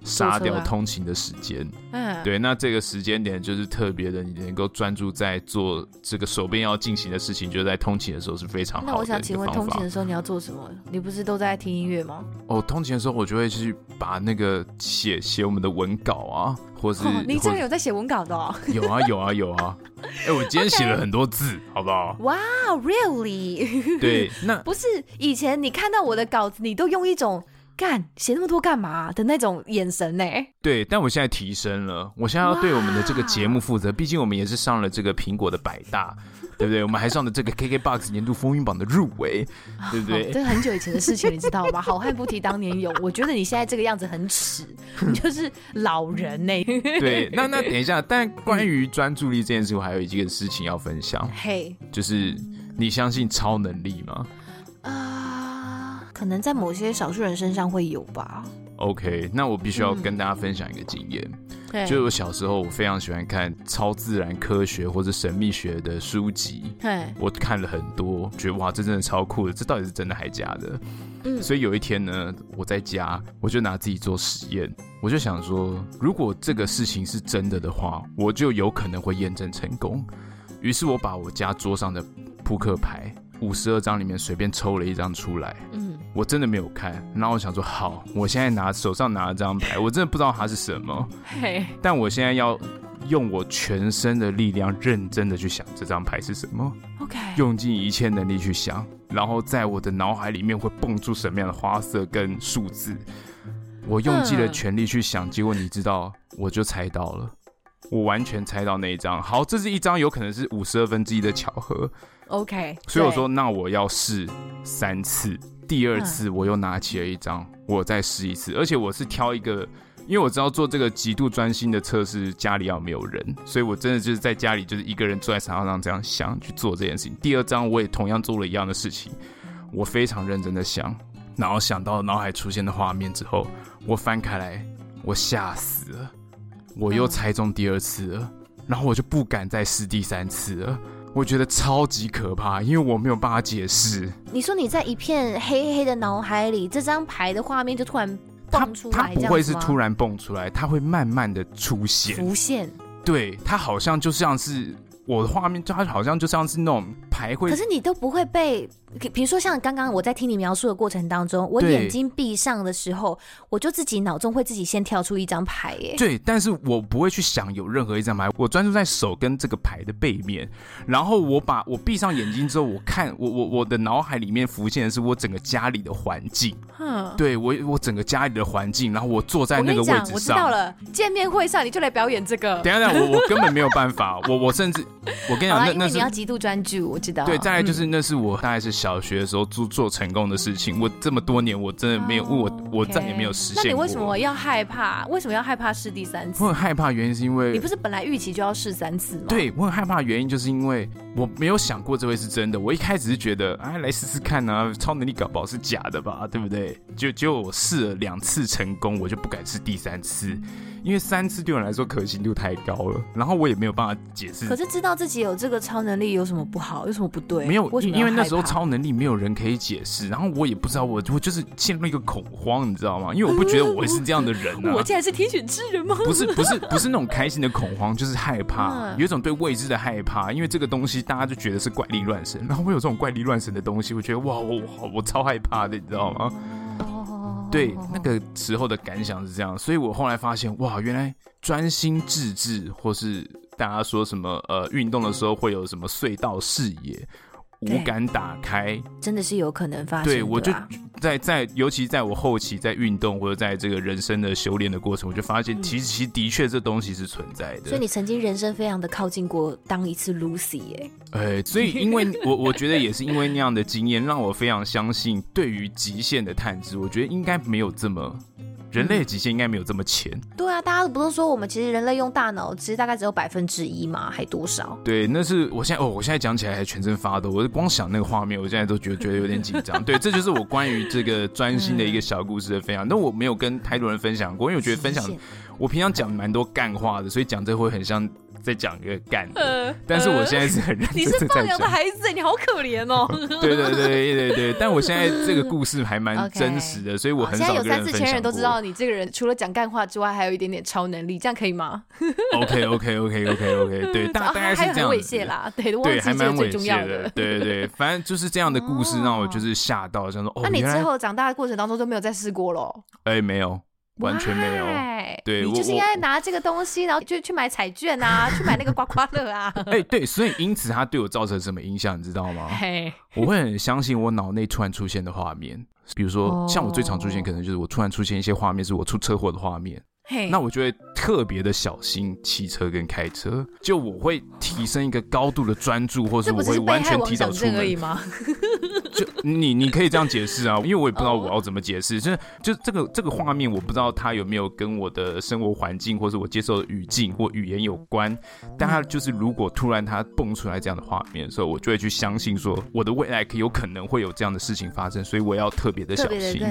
A: 杀掉通勤的时间，嗯，对，那这个时间点就是特别的，你能够专注在做这个手边要进行的事情，就在通勤的时候是非常好的。
B: 那我想请问，通勤的时候你要做什么？你不是都在听音乐吗？
A: 哦，通勤的时候我就会去把那个写写我们的文稿啊，或是、哦、
B: 你真的有在写文稿的哦？
A: 有啊，有啊，有啊。哎、欸，我今天写了很多字.好不好？
B: 哇、wow，really？
A: 对，那
B: 不是以前你看到我的稿子，你都用一种。干写那么多干嘛的那种眼神呢？
A: 对，但我现在提升了，我现在要对我们的这个节目负责。毕竟我们也是上了这个苹果的百大，对不对？我们还上了这个 KKBOX 年度风云榜的入围，对不对？
B: 这是很久以前的事情，你知道吗？好汉不提当年勇。我觉得你现在这个样子很耻，你 就是老人呢。
A: 对，那那等一下，但关于专注力这件事，我还有一件事情要分享。嘿，就是你相信超能力吗？
B: 可能在某些少数人身上会有吧。
A: OK，那我必须要跟大家分享一个经验。嗯、就是我小时候，我非常喜欢看超自然科学或者神秘学的书籍。嘿我看了很多，觉得哇，这真的超酷的。这到底是真的还假的？嗯、所以有一天呢，我在家，我就拿自己做实验。我就想说，如果这个事情是真的的话，我就有可能会验证成功。于是我把我家桌上的扑克牌五十二张里面随便抽了一张出来。嗯。我真的没有看，然后我想说，好，我现在拿手上拿了这张牌，我真的不知道它是什么，嘿，但我现在要用我全身的力量，认真的去想这张牌是什么，OK，用尽一切能力去想，然后在我的脑海里面会蹦出什么样的花色跟数字，我用尽了全力去想，结果你知道，我就猜到了，我完全猜到那一张，好，这是一张有可能是五十二分之一的巧合
B: ，OK，
A: 所以我说，那我要试三次。第二次我又拿起了一张，我再试一次，而且我是挑一个，因为我知道做这个极度专心的测试，家里要没有人，所以我真的就是在家里就是一个人坐在沙发上这样想去做这件事情。第二张我也同样做了一样的事情，我非常认真的想，然后想到脑海出现的画面之后，我翻开来，我吓死了，我又猜中第二次了，然后我就不敢再试第三次了。我觉得超级可怕，因为我没有办法解释。
B: 你说你在一片黑黑的脑海里，这张牌的画面就突然蹦出来，
A: 它，它不会是突然蹦出来，它会慢慢的出现、
B: 浮现。
A: 对，它好像就像是我的画面，就它好像就像是那种牌会。
B: 可是你都不会被。比如说，像刚刚我在听你描述的过程当中，我眼睛闭上的时候，我就自己脑中会自己先跳出一张牌，耶。
A: 对，但是我不会去想有任何一张牌，我专注在手跟这个牌的背面，然后我把我闭上眼睛之后，我看我我我的脑海里面浮现的是我整个家里的环境，嗯，对我我整个家里的环境，然后我坐在那个位置上，我，
B: 我知道了，见面会上你就来表演这个，
A: 等一下等下，我我根本没有办法，我我甚至我跟你讲，那那是
B: 你要极度专注，我知道。
A: 对，再来就是那是我大概是小学的时候做做成功的事情。我这么多年，我真的没有，我我再也没有实现。那
B: 你为什么要害怕？为什么要害怕试第三次？
A: 我很害怕，原因是因为
B: 你不是本来预期就要试三次吗？
A: 对，我很害怕的原因就是因为我没有想过这会是真的。我一开始是觉得，哎，来试试看啊，超能力搞不好是假的吧，对不对？就结果我试了两次成功，我就不敢试第三次。因为三次对我来说可行度太高了，然后我也没有办法解释。
B: 可是知道自己有这个超能力有什么不好？有什么不对？
A: 没有，
B: 为
A: 因为那时候超能力没有人可以解释，然后我也不知道，我我就是陷入一个恐慌，你知道吗？因为我不觉得我会是这样的人啊。
B: 我竟然是天选之人吗？
A: 不是，不是，不是那种开心的恐慌，就是害怕，有一种对未知的害怕。因为这个东西大家就觉得是怪力乱神，然后会有这种怪力乱神的东西，我觉得哇，我我我超害怕的，你知道吗？对，那个时候的感想是这样，所以我后来发现，哇，原来专心致志，或是大家说什么，呃，运动的时候会有什么隧道视野。五感打开，
B: 真的是有可能发生。
A: 对，我就在在，尤其在我后期在运动或者在这个人生的修炼的过程，我就发现，其实其实的确这东西是存在的。
B: 所以你曾经人生非常的靠近过当一次 Lucy 耶。
A: 哎，所以因为 我我觉得也是因为那样的经验，让我非常相信，对于极限的探知，我觉得应该没有这么。人类的极限应该没有这么浅。
B: 对啊，大家不是说我们其实人类用大脑，其实大概只有百分之一嘛，还多少？
A: 对，那是我现在哦，我现在讲起来还全身发抖。我光想那个画面，我现在都觉得觉得有点紧张。对，这就是我关于这个专心的一个小故事的分享。那我没有跟太多人分享过，因为我觉得分享，我平常讲蛮多干话的，所以讲这会很像。再讲一个干的，但是我现在是很认真。
B: 你是放羊的孩子，你好可怜哦。
A: 对对对对对对，但我现在这个故事还蛮真实的，所以我很少。现在有三四千人都知道你这个人除了讲干话之外，还有一点点超能力，这样可以吗？OK OK OK OK OK，对，大概是这样。
B: 猥亵啦，对
A: 对，还蛮猥亵的。对对对，反正就是这样的故事让我就是吓到，想说哦。
B: 那你之后长大的过程当中就没有再试过了？
A: 哎，没有。完全没有，对，
B: 你就是应该拿这个东西，然后就去买彩券啊，去买那个刮刮乐啊。
A: 哎，对，所以因此它对我造成什么影响，你知道吗？我会很相信我脑内突然出现的画面，比如说像我最常出现，可能就是我突然出现一些画面，是我出车祸的画面。那我就会特别的小心骑车跟开车，就我会提升一个高度的专注，或是我会完全提早出门。就你你可以这样解释啊，因为我也不知道我要怎么解释，就是就这个这个画面，我不知道它有没有跟我的生活环境或是我接受的语境或语言有关，但它就是如果突然它蹦出来这样的画面的时候，我就会去相信说我的未来可有可能会有这样的事情发生，所以我要特别的小心。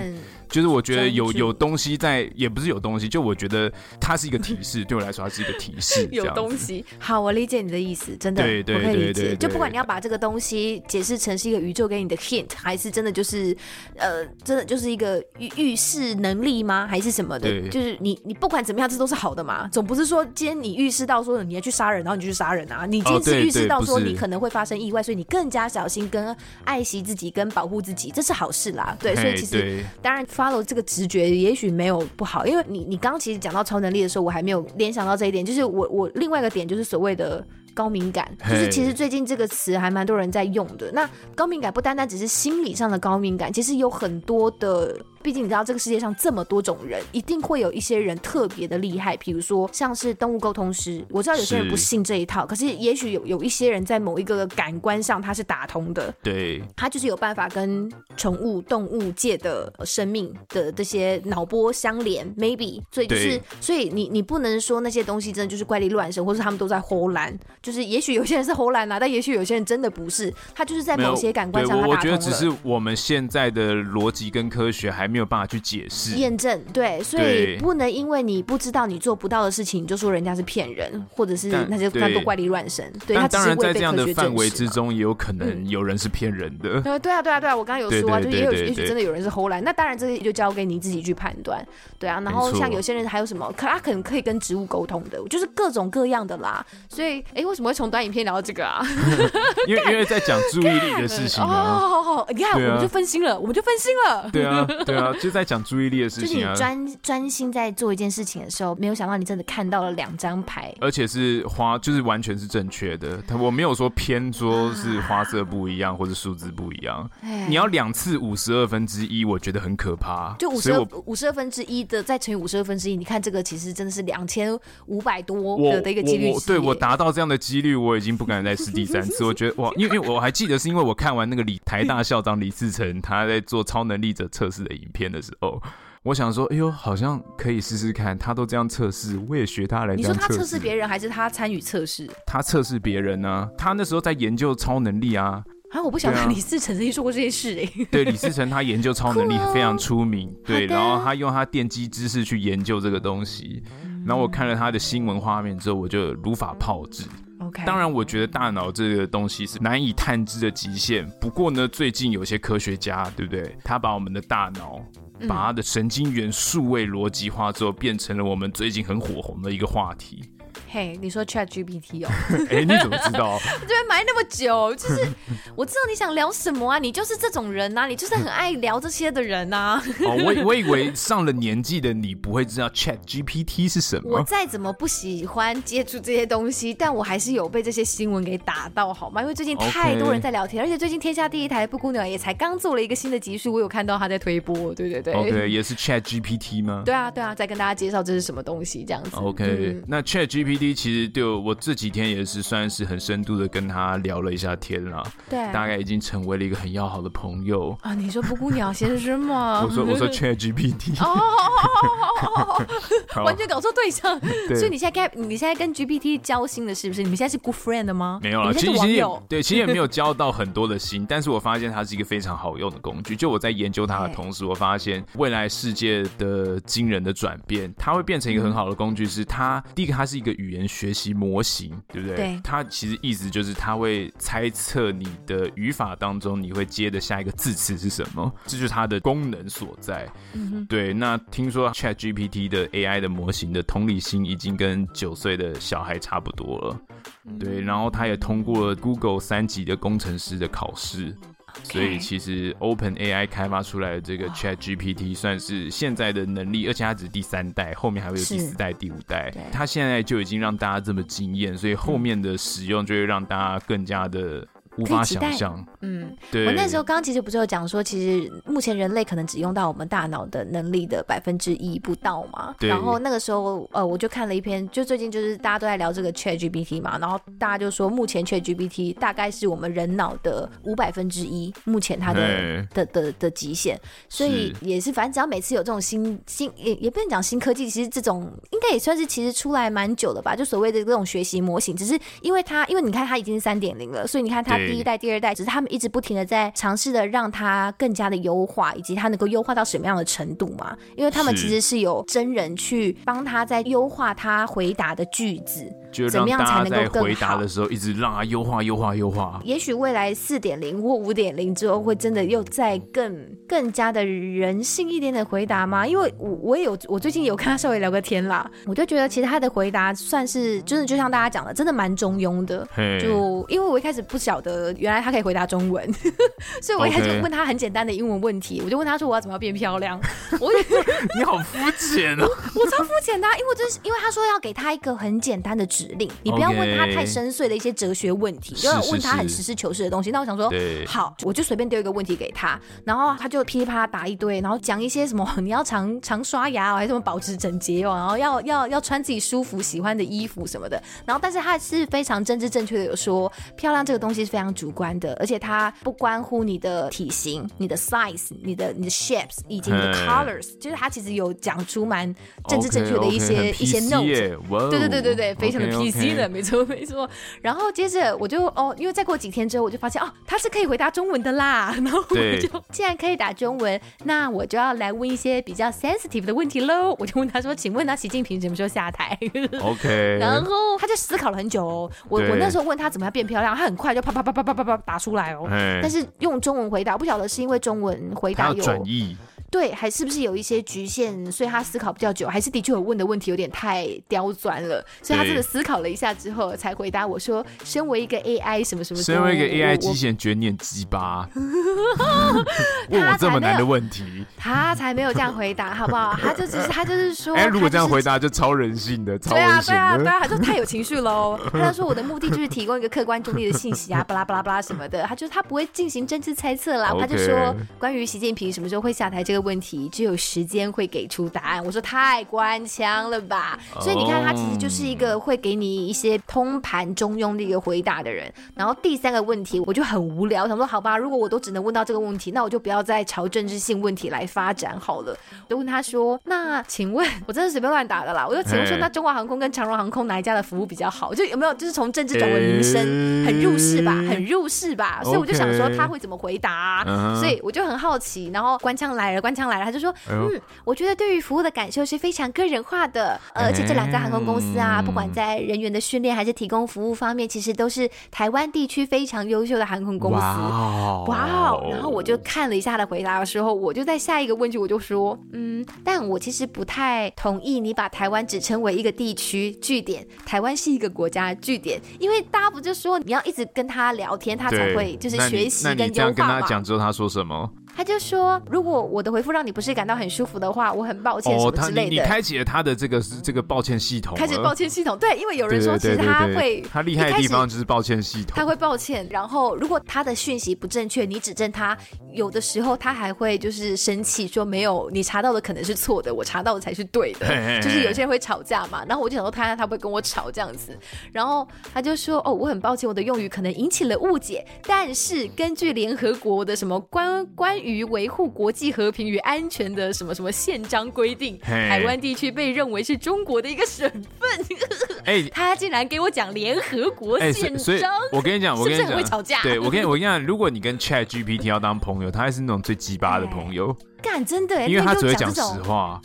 A: 就是我觉得有有东西在，也不是有东西，就我觉得它是一个提示，对我来说它是一个提示。
B: 有东西，好，我理解你的意思，真的，对对对对，我可以理解。就不管你要把这个东西解释成是一个宇宙给你的 hint，还是真的就是呃，真的就是一个预预示能力吗？还是什么的？就是你你不管怎么样，这都是好的嘛。总不是说今天你预示到说你要去杀人，然后你就去杀人啊。你今天是预示到说你可能会发生意外，所以你更加小心、跟爱惜自己、跟保护自己，这是好事啦。对，所以其实当然。follow 这个直觉也许没有不好，因为你你刚刚其实讲到超能力的时候，我还没有联想到这一点，就是我我另外一个点就是所谓的。高敏感，就是其实最近这个词还蛮多人在用的。那高敏感不单单只是心理上的高敏感，其实有很多的。毕竟你知道这个世界上这么多种人，一定会有一些人特别的厉害。比如说像是动物沟通师，我知道有些人不信这一套，是可是也许有有一些人在某一个感官上他是打通的。
A: 对，
B: 他就是有办法跟宠物、动物界的生命的这些脑波相连。Maybe，所以就是，所以你你不能说那些东西真的就是怪力乱神，或是他们都在唬烂。就是也许有些人是唬烂啦，但也许有些人真的不是，他就是在某些感官上。我觉得
A: 只是我们现在的逻辑跟科学还没有办法去解释、
B: 验证。对，所以不能因为你不知道你做不到的事情，你就说人家是骗人，或者是那些那都怪力乱神。对，他
A: 当然在这样的范围之中，也有可能有人是骗人的。
B: 对啊，对啊，对啊，我刚刚有说啊，就也有也许真的有人是唬烂。那当然这个就交给你自己去判断。对啊，然后像有些人还有什么，可他可能可以跟植物沟通的，就是各种各样的啦。所以，哎，为什么会从短影片聊到这个啊？
A: 因为因为在讲注意力的事情啊。
B: 好好好，你看我们就分心了，我们就分心了。
A: 对啊，对啊，就在讲注意力的事情啊。
B: 就是你专专心在做一件事情的时候，没有想到你真的看到了两张牌，
A: 而且是花，就是完全是正确的。他我没有说偏说是花色不一样或者数字不一样。你要两次五十二分之一，我觉得很可怕。
B: 就五十二五十二分之一的再乘以五十二分之一，你看这个其实真的是两千五百多的的一个几率。
A: 对我达到这样的几率我已经不敢再试第三次。我觉得哇，因为我还记得是因为我看完那个李台大校长李自成他在做超能力者测试的影片的时候，我想说，哎呦，好像可以试试看。他都这样测试，我也学他来。
B: 你说他测试别人还是他参与测试？
A: 他测试别人呢、啊？他那时候在研究超能力啊。
B: 啊，我不晓得李自成曾经说过这些事哎。
A: 对，李自成他研究超能力非常出名，对，然后他用他电机知识去研究这个东西。然后我看了他的新闻画面之后，我就如法炮制。
B: OK，
A: 当然我觉得大脑这个东西是难以探知的极限。不过呢，最近有些科学家，对不对？他把我们的大脑，把他的神经元数位逻辑化之后，变成了我们最近很火红的一个话题。
B: 嘿，hey, 你说 Chat GPT 哦？
A: 哎、欸，你怎么知道？
B: 我这边埋那么久，就是我知道你想聊什么啊？你就是这种人呐、啊，你就是很爱聊这些的人呐、啊。
A: 哦，我我以为上了年纪的你不会知道 Chat GPT 是什么。
B: 我再怎么不喜欢接触这些东西，但我还是有被这些新闻给打到，好吗？因为最近太多人在聊天，Okay. 而且最近天下第一台布谷鸟也才刚做了一个新的集数，我有看到他在推播。对对对
A: ，OK，也是 Chat GPT 吗？
B: 对啊对啊，再跟大家介绍这是什么东西，这样子。
A: OK，、嗯、那 Chat GPT。其实对我这几天也是算是很深度的跟他聊了一下天了，
B: 对，
A: 大概已经成为了一个很要好的朋友
B: 啊。你说布谷鸟先生吗？
A: 我说我说 Chat GPT，哦哦哦
B: 完全搞错对象。所以你现在该你现在跟 GPT 交心了是不是？你们现在是 good friend 的吗？
A: 没有了，其实其实对，其实也没有交到很多的心，但是我发现它是一个非常好用的工具。就我在研究它的同时，我发现未来世界的惊人的转变，它会变成一个很好的工具。是它第一个，它是一个语言学习模型，对不对？
B: 对。
A: 它其实意思就是，它会猜测你的语法当中你会接的下一个字词是什么，这就是它的功能所在。嗯。对。那听说 ChatGPT 的 AI 的模型的同理心已经跟九岁的小孩差不多了。对。然后它也通过了 Google 三级的工程师的考试。所以其实 Open AI 开发出来的这个 Chat GPT 算是现在的能力，而且它只是第三代，后面还会有第四代、第五代。它现在就已经让大家这么惊艳，所以后面的使用就会让大家更加的。无法想象，
B: 嗯，对。我那时候刚刚其实不是有讲说，其实目前人类可能只用到我们大脑的能力的百分之一不到嘛。对。然后那个时候，呃，我就看了一篇，就最近就是大家都在聊这个 ChatGPT 嘛，然后大家就说，目前 ChatGPT 大概是我们人脑的五百分之一，目前它的的的的，的极限。所以也是，反正只要每次有这种新新，也也不能讲新科技，其实这种应该也算是其实出来蛮久了吧。就所谓的这种学习模型，只是因为它，因为你看它已经是三点零了，所以你看它。第一代、第二代，只是他们一直不停的在尝试的让它更加的优化，以及它能够优化到什么样的程度嘛？因为他们其实是有真人去帮他在优化他回答的句子，怎么样才能够更好？
A: 回答的时候一直让他优化、优化、优化。
B: 也许未来四点零或五点零之后，会真的又再更更加的人性一点的回答吗？因为我我也有，我最近有跟他稍微聊个天啦，我就觉得其实他的回答算是，就是就像大家讲的，真的蛮中庸的。就因为我一开始不晓得。呃，原来他可以回答中文，所以我一开始问他很简单的英文问题.我就问他说我要怎么样变漂亮？我
A: 你好肤浅哦，
B: 我超肤浅的，因为真是因为他说要给他一个很简单的指令，你不要问他太深邃的一些哲学问题，就要问他很实事求是的东西。那我想说，好，我就随便丢一个问题给他，然后他就噼里啪啦答一堆，然后讲一些什么你要常常刷牙哦，还是什么保持整洁哦，然后要要要穿自己舒服喜欢的衣服什么的，然后但是他是非常政治正确的，有说漂亮这个东西是非常。非常主观的，而且它不关乎你的体型、你的 size、你的你的 shapes 以及你的 colors，就是它其实有讲出蛮政治正确的一些一些 note。对对对对对，非常的 PC 的.没错没错。然后接着我就哦，因为再过几天之后，我就发现哦，它是可以回答中文的啦。然后我就既然可以打中文，那我就要来问一些比较 sensitive 的问题喽。我就问他说：“请问他习近平什么时候下台
A: ？”OK。
B: 然后他就思考了很久哦。我我那时候问他怎么样变漂亮，他很快就啪啪啪。叭叭叭叭打出来哦，但是用中文回答，不晓得是因为中文回答有转译。对，还是不是有一些局限，所以他思考比较久，还是的确我问的问题有点太刁钻了，所以他真的思考了一下之后才回答我说：“身为一个 AI 什么什么，
A: 身为一个 AI 机器人绝念鸡巴，问我这么难的问题，
B: 他才没有这样回答，好不好？他就只是他就是说，哎，
A: 如果这样回答就超人性的，超人性的，对
B: 啊对啊对啊，他就太有情绪喽。他说我的目的就是提供一个客观中立的信息啊，巴拉巴拉巴拉什么的，他就他不会进行政治猜测啦。他就说关于习近平什么时候会下台这个。问题，只有时间会给出答案。我说太官腔了吧？所以你看，他其实就是一个会给你一些通盘中庸的一个回答的人。然后第三个问题，我就很无聊，想说好吧，如果我都只能问到这个问题，那我就不要再朝政治性问题来发展好了。就问他说：“那请问，我真的随便乱打的啦。”我就请问说：“那中华航空跟长荣航空哪一家的服务比较好？就有没有就是从政治转为民生，很入世吧，很入世吧？”所以我就想说他会怎么回答啊，所以我就很好奇。然后官腔来了，官腔来了，他就说：“嗯，我觉得对于服务的感受是非常个人化的，而且这两家航空公司啊，不管在人员的训练还是提供服务方面，其实都是台湾地区非常优秀的航空公司。”哇哦！然后我就看了一下他的回答的时候，我就在下一个问句我就说：“嗯，但我其实不太同意你把台湾只称为一个地区据点，台湾是一个国家据点，因为大家不就说你要一直跟他聊天，他才会就是学习跟优化嘛。”那你这样跟他讲
A: 之后，他说什么？
B: 他就说，如果我的回复让你不是感到很舒服的话，我很抱歉什么之类的。哦、
A: 你，你开启了他的这个这个抱歉系统，
B: 开启抱歉系统。对，因为有人说其实他会，
A: 他厉害的地方就是抱歉系统，
B: 他会抱歉。然后如果他的讯息不正确，你指正他，有的时候他还会就是生气，说没有，你查到的可能是错的，我查到的才是对的。嘿嘿嘿，就是有些人会吵架嘛，然后我就想说他他不会跟我吵这样子，然后他就说哦，我很抱歉，我的用语可能引起了误解，但是根据联合国的什么关关于维护国。际和平与安全的什么什么宪章规定，台湾地区被认为是中国的一个省份。哎，他竟然给我讲联合国宪章，
A: 我跟你讲，我跟你
B: 讲，会吵架？
A: 对，我跟你我跟你讲，如果你跟 Chat GPT 要当朋友，他还是那种最鸡巴的朋友。
B: 干，真的，
A: 因为他只会讲实话。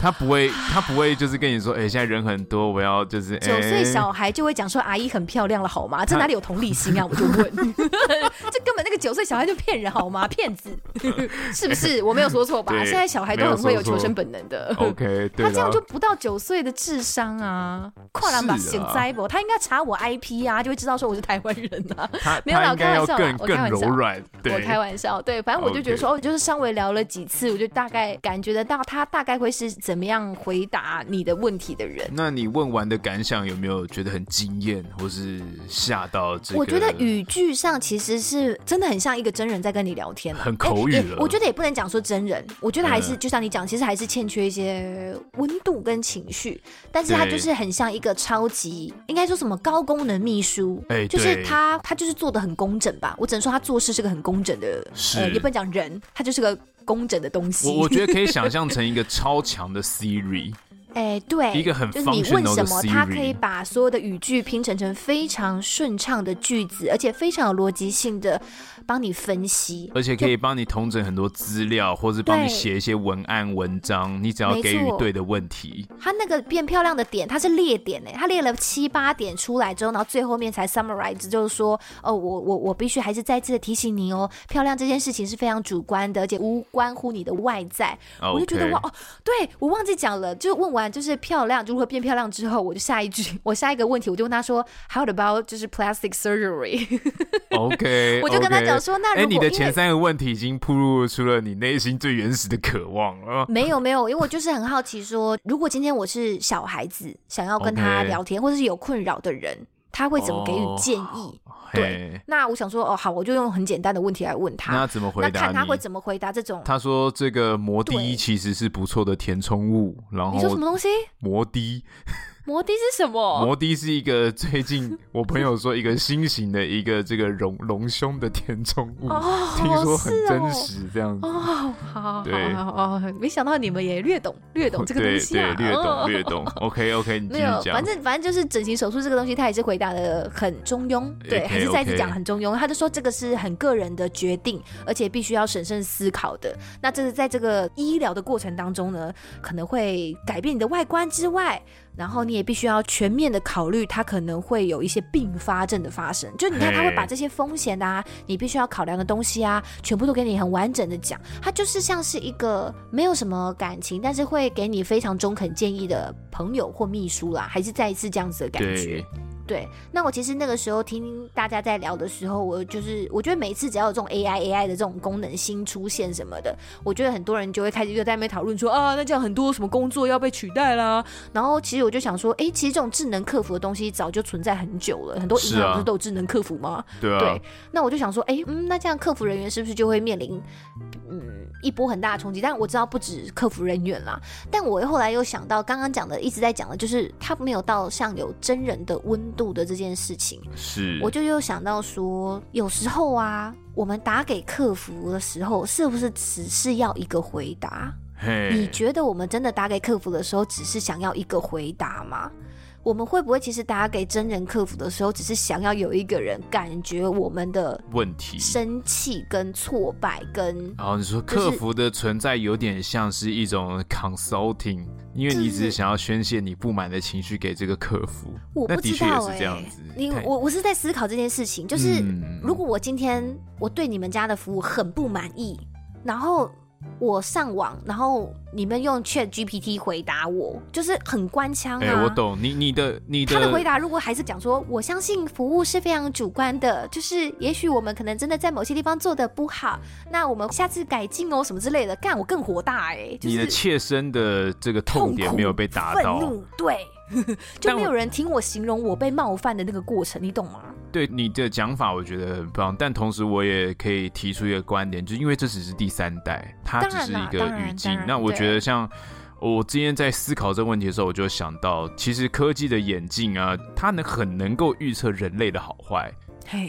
A: 他不会，他不会，就是跟你说，哎、欸，现在人很多，我要就是、欸、
B: 九岁小孩就会讲说阿姨很漂亮了，好吗？这哪里有同理心啊？我就问，这根本那个九岁小孩就骗人，好吗？骗子，是不是？我没有说错吧？现在小孩都很会有求生本能的。
A: OK，
B: 他这样就不到九岁的智商啊！跨栏把醒栽不？他应该查我 IP 啊，就会知道说我是台湾人啊。
A: 他
B: 没有啦，我开玩笑，
A: 更
B: 我开玩笑，
A: 更柔软。
B: 我开玩笑。对，反正我就觉得说，哦，就是稍微聊了几次，我就大概感觉得到他大概会是。怎么样回答你的问题的人？
A: 那你问完的感想有没有觉得很惊艳，或是吓到这个？
B: 我觉得语句上其实是真的很像一个真人在跟你聊天，
A: 很口语了。
B: 欸，我觉得也不能讲说真人，我觉得还是、嗯、就像你讲，其实还是欠缺一些温度跟情绪。但是他就是很像一个超级，应该说什么高功能秘书，欸、就是他他就是做的很工整吧。我只能说他做事是个很工整的，是、呃、也不能讲人，他就是个。工整的东西，
A: 我我觉得可以想象成一个超强的 Siri。
B: 哎，对，
A: 一个很
B: 就是你问什么，它可以把所有的语句拼成成非常顺畅的句子，而且非常有逻辑性的帮你分析，
A: 而且可以帮你统整很多资料，或是帮你写一些文案文章。你只要给予对的问题，
B: 他那个变漂亮的点，它是列点哎，它列了七八点出来之后，然后最后面才 summarize，就是说，哦，我我我必须还是再次的提醒你哦，漂亮这件事情是非常主观的，而且无关乎你的外在。我就觉得哇哦，对我忘记讲了，就问完。就是漂亮，如何变漂亮之后，我就下一句，我下一个问题，我就问他说，How about 就是 plastic
A: surgery？OK，okay.
B: 我就跟他讲说，那如果、欸、
A: 你的前三个问题已经铺露出了你内心最原始的渴望了。
B: 没有没有，因为我就是很好奇说，如果今天我是小孩子，想要跟他聊天，Okay. 或者是有困扰的人，他会怎么给予建议？哦对，那我想说，哦，好，我就用很简单的问题来问他，
A: 那怎么回答？
B: 那看他会怎么回答这种。
A: 他说这个摩的其实是不错的填充物，然后你说
B: 什么东西？
A: 摩的。
B: 摩的是什么？
A: 摩的是一个最近我朋友说一个新型的一个这个隆隆胸的填充物，哦、听说很真实这样子。
B: 哦，好，对，哦，没想到你们也略懂略懂 这个东西啊，
A: 对，对，略懂略懂。OK OK，你继续讲。
B: 反正反正就是整形手术这个东西，他也是回答的很中庸，对，okay, 还是再次讲很中庸。他就说这个是很个人的决定，而且必须要审慎思考的。那这是在这个医疗的过程当中呢，可能会改变你的外观之外。然后你也必须要全面的考虑，它可能会有一些并发症的发生。就你看，他会把这些风险啊，你必须要考量的东西啊，全部都给你很完整的讲。他就是像是一个没有什么感情，但是会给你非常中肯建议的朋友或秘书啦，还是再一次这样子的感觉。对，那我其实那个时候听大家在聊的时候，我就是我觉得每次只要有这种 AI AI 的这种功能新出现什么的，我觉得很多人就会开始又在那边讨论说啊，那这样很多什么工作要被取代啦。然后其实我就想说，哎，其实这种智能客服的东西早就存在很久了，很多银行不是都有智能客服吗？
A: 对啊。
B: 对，那我就想说，哎，嗯，那这样客服人员是不是就会面临嗯一波很大的冲击？但我知道不止客服人员啦，但我后来又想到刚刚讲的，一直在讲的就是他没有到像有真人的温度的这件事情，
A: 是，
B: 我就又想到说，有时候啊，我们打给客服的时候，是不是只是要一个回答？Hey. 你觉得我们真的打给客服的时候，只是想要一个回答吗？我们会不会其实打给真人客服的时候，只是想要有一个人感觉我们的问题、生气跟挫败跟？
A: 然后你说客服的存在有点像是一种 consulting，因为你只是想要宣泄你不满的情绪给这个客服。
B: 我不知道
A: 也是这样子。
B: 你我我是在思考这件事情，就是如果我今天我对你们家的服务很不满意，然后。我上网，然后你们用 Chat GPT 回答我，就是很官腔啊。哎、
A: 欸，我懂你，你的，你的。
B: 他的回答如果还是讲说，我相信服务是非常主观的，就是也许我们可能真的在某些地方做的不好，那我们下次改进哦，什么之类的，干我更火大哎、欸。就是、
A: 你的切身的这个痛点没有被达到，
B: 愤怒，对，就没有人听我形容我被冒犯的那个过程，你懂吗？
A: 对你的讲法，我觉得很棒，但同时我也可以提出一个观点，就是因为这只是第三代，它只是一个语境。那我觉得，像我今天在思考这个问题的时候，我就想到，其实科技的演进啊，它能很能够预测人类的好坏。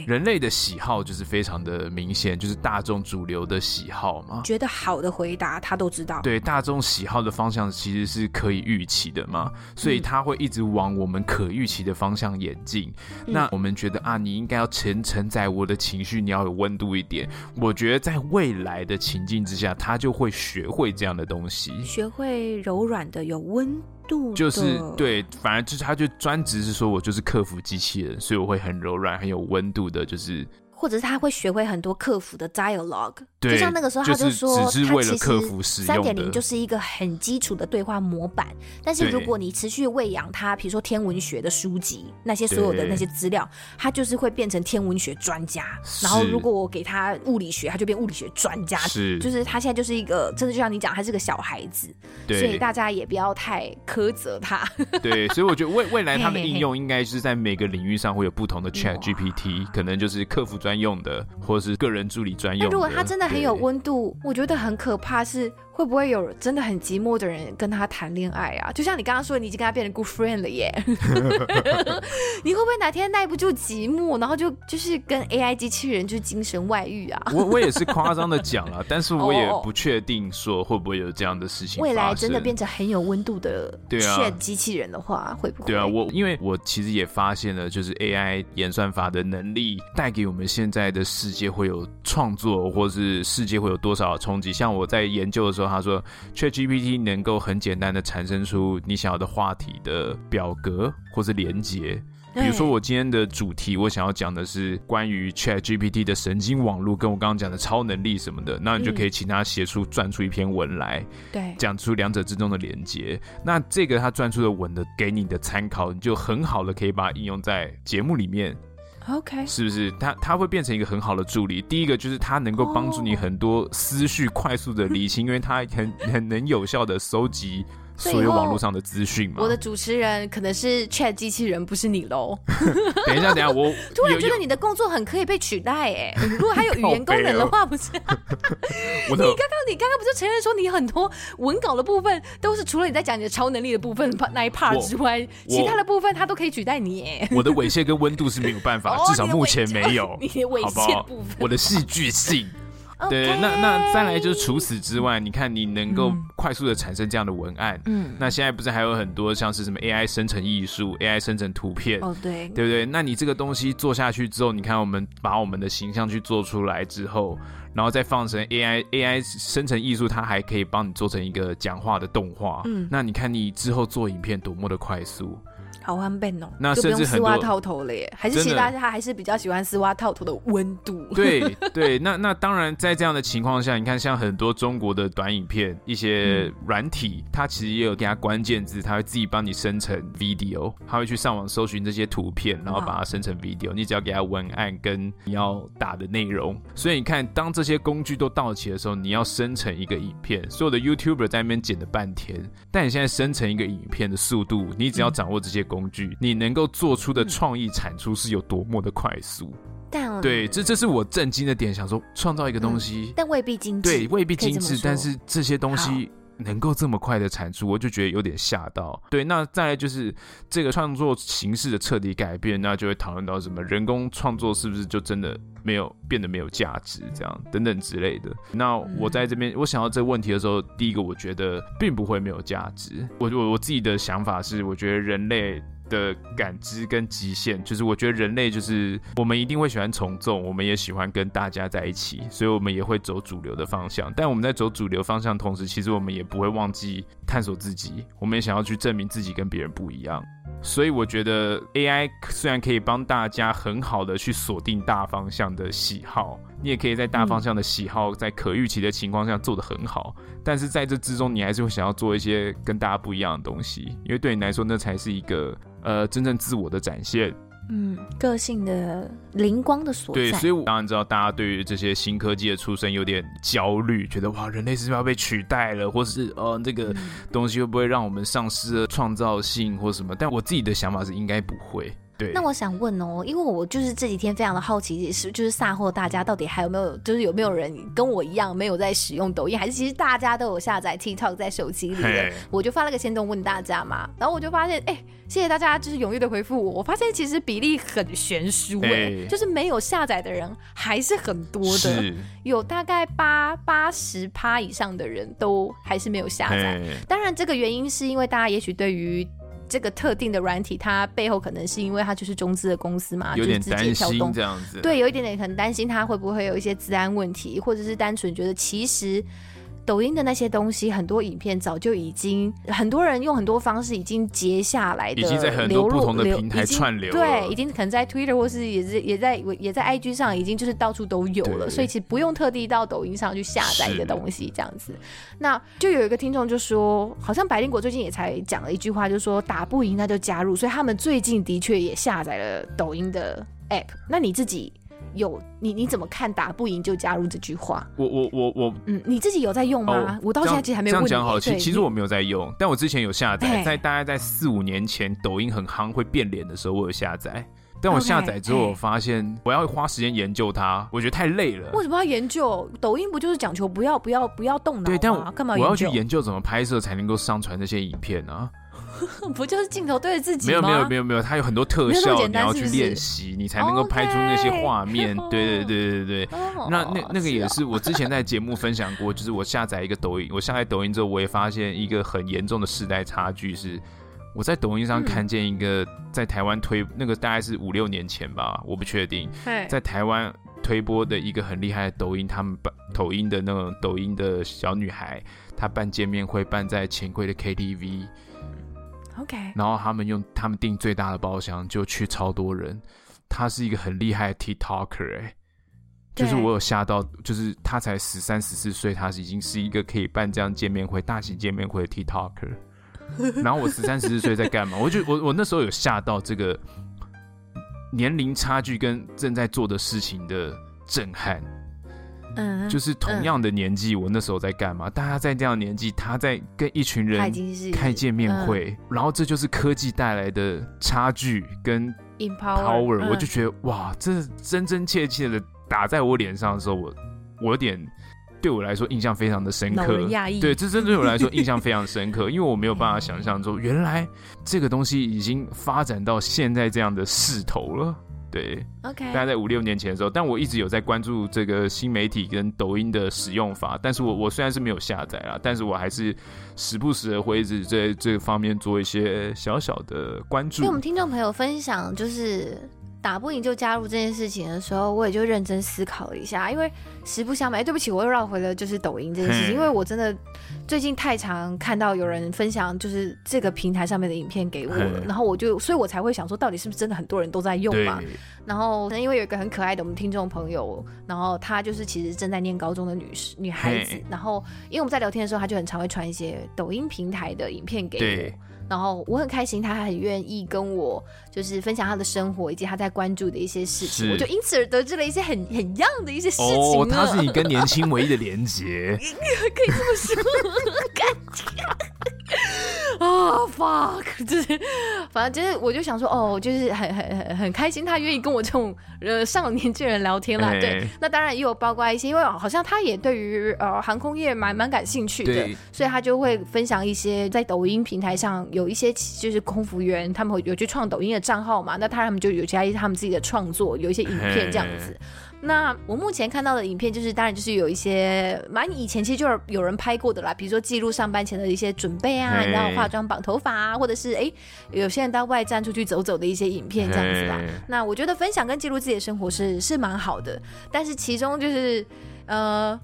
A: 人类的喜好就是非常的明显，就是大众主流的喜好嘛。
B: 觉得好的回答他都知道。
A: 对，大众喜好的方向其实是可以预期的嘛，所以他会一直往我们可预期的方向演进。嗯。那我们觉得啊，你应该要承承载我的情绪，你要有温度一点。我觉得在未来的情境之下，他就会学会这样的东西，
B: 学会柔软的有温。
A: 就是对，反而就是他就专职是说我就是客服机器人，所以我会很柔软、很有温度的，就是。
B: 或者是他会学会很多客服的 dialogue，就像那个时候他就说，他其实三点零就是一个很基础的对话模板。但是如果你持续喂养他，比如说天文学的书籍，那些所有的那些资料，他就是会变成天文学专家。然后如果我给他物理学，他就变物理学专家。是，就是他现在就是一个，真的就像你讲，他是个小孩子，所以大家也不要太苛责他。
A: 对，所以我觉得未未来他的应用应该是在每个领域上会有不同的 Chat GPT，可能就是客服专用的，或者是个人助理专用的。
B: 如果他真的很有温度，我觉得很可怕是。会不会有真的很寂寞的人跟他谈恋爱啊？就像你刚刚说，你已经跟他变成 good friend 了耶。你会不会哪天耐不住寂寞，然后就就是跟 AI 机器人就精神外遇啊？
A: 我我也是夸张的讲了，但是我也不确定说会不会有这样的事情。
B: 未来真的变成很有温度的 Chat 机器人的话，啊、会不会？
A: 对啊，我因为我其实也发现了，就是 AI 演算法的能力带给我们现在的世界会有创作，或是世界会有多少冲击？像我在研究的时候。他说，ChatGPT 能够很简单的产生出你想要的话题的表格或是连接。比如说，我今天的主题，我想要讲的是关于 ChatGPT 的神经网络，跟我刚刚讲的超能力什么的，那你就可以请他写出撰出一篇文来，对，讲出两者之中的连接。那这个他撰出的文的给你的参考，你就很好的可以把它应用在节目里面。
B: OK，
A: 是不是？它它会变成一个很好的助理。第一个就是它能够帮助你很多思绪快速的理清，因为它很很能有效的收集。所有网络上的资讯嘛，
B: 我的主持人可能是 Chat 机器人，不是你喽。
A: 等一下，等一下，我
B: 突然觉得你的工作很可以被取代哎。如果还有语言功能的话，不是？你刚刚你刚刚不就承认说你很多文稿的部分都是除了你在讲你的超能力的部分那一 part 之外，其他的部分它都可以取代你哎。
A: 我的猥亵跟温度是没有办法，至少目前没有。
B: 你的猥亵部分，
A: 我的戏剧性。对.那那再来就是除此之外，你看你能够快速的产生这样的文案，嗯，那现在不是还有很多像是什么 AI 生成艺术、AI 生成图片，哦对，对不对？那你这个东西做下去之后，你看我们把我们的形象去做出来之后，然后再放成 AI AI 生成艺术，它还可以帮你做成一个讲话的动画，嗯，那你看你之后做影片多么的快速。
B: 好方便哦，
A: 那甚至
B: 丝袜套头了耶，还是其实大家还是比较喜欢丝袜套头的温度。
A: 对 对，那那当然，在这样的情况下，你看像很多中国的短影片，一些软体，嗯、它其实也有给它关键字，它会自己帮你生成 video，它会去上网搜寻这些图片，然后把它生成 video，你只要给它文案跟你要打的内容。所以你看，当这些工具都到齐的时候，你要生成一个影片，所有的 YouTuber 在那边剪了半天，但你现在生成一个影片的速度，你只要掌握这些工具，嗯、你能够做出的创意产出是有多么的快速。
B: 但
A: 对，这这是我震惊的点，想说创造一个东西，
B: 嗯、但未必精致，
A: 对，未必精致，但是这些东西。能够这么快的产出，我就觉得有点吓到。对，那再来就是这个创作形式的彻底改变，那就会讨论到什么人工创作是不是就真的没有变得没有价值，这样等等之类的。那我在这边我想到这个问题的时候，第一个我觉得并不会没有价值。我我我自己的想法是，我觉得人类。的感知跟极限，就是我觉得人类就是我们一定会喜欢从众，我们也喜欢跟大家在一起，所以我们也会走主流的方向。但我们在走主流方向同时，其实我们也不会忘记探索自己，我们也想要去证明自己跟别人不一样。所以我觉得 AI 虽然可以帮大家很好的去锁定大方向的喜好，你也可以在大方向的喜好在可预期的情况下做得很好，但是在这之中，你还是会想要做一些跟大家不一样的东西，因为对你来说，那才是一个。呃，真正自我的展现，
B: 嗯，个性的灵光的所在。
A: 对，所以我当然知道大家对于这些新科技的出生有点焦虑，觉得哇，人类是不是要被取代了，或是呃，这个东西会不会让我们丧失了创造性或什么？但我自己的想法是，应该不会。对，
B: 那我想问哦，因为我就是这几天非常的好奇，是就是萨货大家到底还有没有，就是有没有人跟我一样没有在使用抖音，还是其实大家都有下载 TikTok 在手机里的我就发了个限动问大家嘛，然后我就发现，哎，谢谢大家就是踊跃的回复我，我发现其实比例很悬殊哎.就是没有下载的人还是很多的，有大概八八十趴以上的人都还是没有下载。当然，这个原因是因为大家也许对于。这个特定的软体，它背后可能是因为它就是中资的公司嘛，
A: 有点担心这样子。
B: 对，有一点点很担心它会不会有一些治安问题，或者是单纯觉得其实。抖音的那些东西，很多影片早就已经很多人用很多方式已经截下来的，
A: 已经在很多不同的平台串流，
B: 对，已经可能在 Twitter 或是也是也在也在 IG 上，已经就是到处都有了，所以其实不用特地到抖音上去下载一个东西这样子。那就有一个听众就说，好像百灵果最近也才讲了一句话，就是说打不赢那就加入，所以他们最近的确也下载了抖音的 App。那你自己？有你你怎么看打不赢就加入这句话？
A: 我我我我嗯，
B: 你自己有在用吗？哦、我到现在其实还没有问你。
A: 这样讲好，其其实我没有在用，但我之前有下载，在大概在四五年前抖音很夯会变脸的时候，我有下载。但我下载之后，我发现我要花时间研究它，我觉得太累了。
B: 为什么要研究？抖音不就是讲求不要不要不要动脑吗？
A: 对，但我
B: 干嘛
A: 我要去研究怎么拍摄才能够上传那些影片呢、啊？
B: 不就是镜头对着自己
A: 吗？没有没有没有没有，它有很多特效，你要去练习，你才能够拍出那些画面。对对对对对，那那那个也是我之前在节目分享过，就是我下载一个抖音，我下载抖音之后，我也发现一个很严重的世代差距是，我在抖音上看见一个在台湾推那个大概是五六年前吧，我不确定，在台湾推播的一个很厉害的抖音，他们办抖音的那种抖音的小女孩，她办见面会办在钱柜的 KTV。
B: OK，
A: 然后他们用他们订最大的包厢，就去超多人。他是一个很厉害的 TikToker，哎，就是我有吓到，就是他才十三十四岁，他已经是一个可以办这样见面会、大型见面会的 TikToker。然后我十三十四岁在干嘛？我就我我那时候有吓到这个年龄差距跟正在做的事情的震撼。嗯，就是同样的年纪，我那时候在干嘛？大家在这样的年纪，他在跟一群人开见面会，然后这就是科技带来的差距跟 power。我就觉得哇，这真真切切的打在我脸上的时候，我我有点对我来说印象非常的深刻。对，这真对我来说印象非常深刻，因为我没有办法想象说，原来这个东西已经发展到现在这样的势头了。对，OK，大概在五六年前的时候，但我一直有在关注这个新媒体跟抖音的使用法，但是我我虽然是没有下载啦，但是我还是时不时的会一直在这个方面做一些小小的关注。
B: 跟我们听众朋友分享，就是打不赢就加入这件事情的时候，我也就认真思考了一下，因为实不相瞒，哎对不起，我又绕回了就是抖音这件事情，因为我真的最近太常看到有人分享就是这个平台上面的影片给我了，然后我就，所以我才会想说，到底是不是真的很多人都在用嘛？然后因为有一个很可爱的我们听众朋友，然后她就是其实正在念高中的女女孩子，然后因为我们在聊天的时候，她就很常会传一些抖音平台的影片给我。然后我很开心，他很愿意跟我就是分享他的生活以及他在关注的一些事情，我就因此而得知了一些很很样的一些事情。哦，
A: 他是你跟年轻唯一的连结，
B: 可以这么说，感觉。啊、oh，fuck！就是，反正就是，我就想说，哦，就是很很很很开心，他愿意跟我这种呃上了年纪人聊天啦。欸、对，那当然也有包括一些，因为好像他也对于呃航空业蛮蛮感兴趣的，所以他就会分享一些在抖音平台上有一些就是空服员，他们会有去创抖音的账号嘛，那他们就有加一些他们自己的创作，有一些影片这样子。欸那我目前看到的影片，就是当然就是有一些蛮以前其实就是有人拍过的啦，比如说记录上班前的一些准备啊，然后化妆、绑头发啊，或者是哎、欸、有些人到外站出去走走的一些影片这样子啦。那我觉得分享跟记录自己的生活是是蛮好的，但是其中就是呃。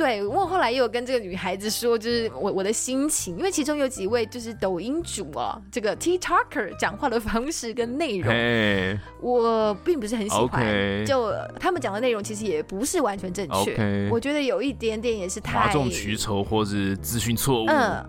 B: 对，我后来也有跟这个女孩子说，就是我我的心情，因为其中有几位就是抖音主啊，这个 TikToker 讲话的方式跟内容，Hey. 我并不是很喜欢。就他们讲的内容其实也不是完全正确.我觉得有一点点也是太
A: 哗众取宠或是资讯错误。
B: 嗯，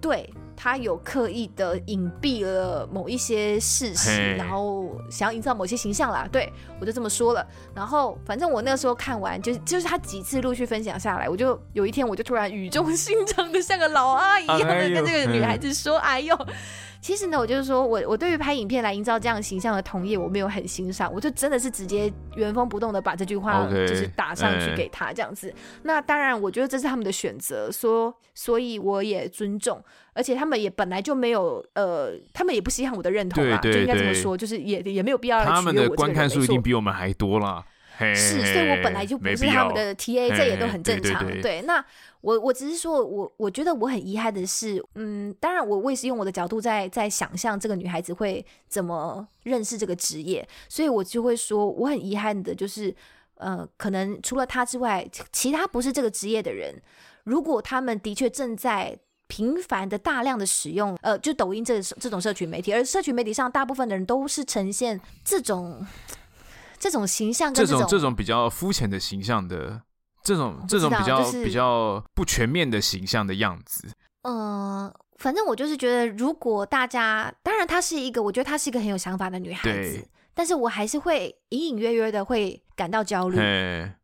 B: 对。他有刻意的隐蔽了某一些事实然后想要营造某些形象啦。对，我就这么说了。然后反正我那个时候看完，就就是他几次陆续分享下来，我就有一天我就突然语重心长的像个老阿姨一样的跟这个女孩子说：“哎呦。”其实呢，我就是说我我对于拍影片来营造这样形象的同业，我没有很欣赏，我就真的是直接原封不动的把这句话就是打上去给他这样子。Okay, 那当然，我觉得这是他们的选择，说所以我也尊重，而且他们也本来就没有呃，他们也不稀罕我的认同啊，对对对，就应该这么说，就是也也没有必要来取悦我。他们的
A: 观看数一定比我们还多啦。
B: 是，所以我本来就不是他们的 TA，这也都很正常。对，那我我只是说，我我觉得我很遗憾的是，嗯，当然我我也是用我的角度在在想象这个女孩子会怎么认识这个职业，所以我就会说，我很遗憾的就是，呃，可能除了她之外，其他不是这个职业的人，如果他们的确正在频繁的大量的使用，呃，就抖音这这种社群媒体，而社群媒体上大部分的人都是呈现这种。这种形象跟这种，
A: 这种这种比较肤浅的形象的这种这种比较、就是、比较不全面的形象的样子。
B: 嗯、呃，反正我就是觉得，如果大家，当然她是一个，我觉得她是一个很有想法的女孩子，对但是我还是会隐隐约约的会感到焦虑，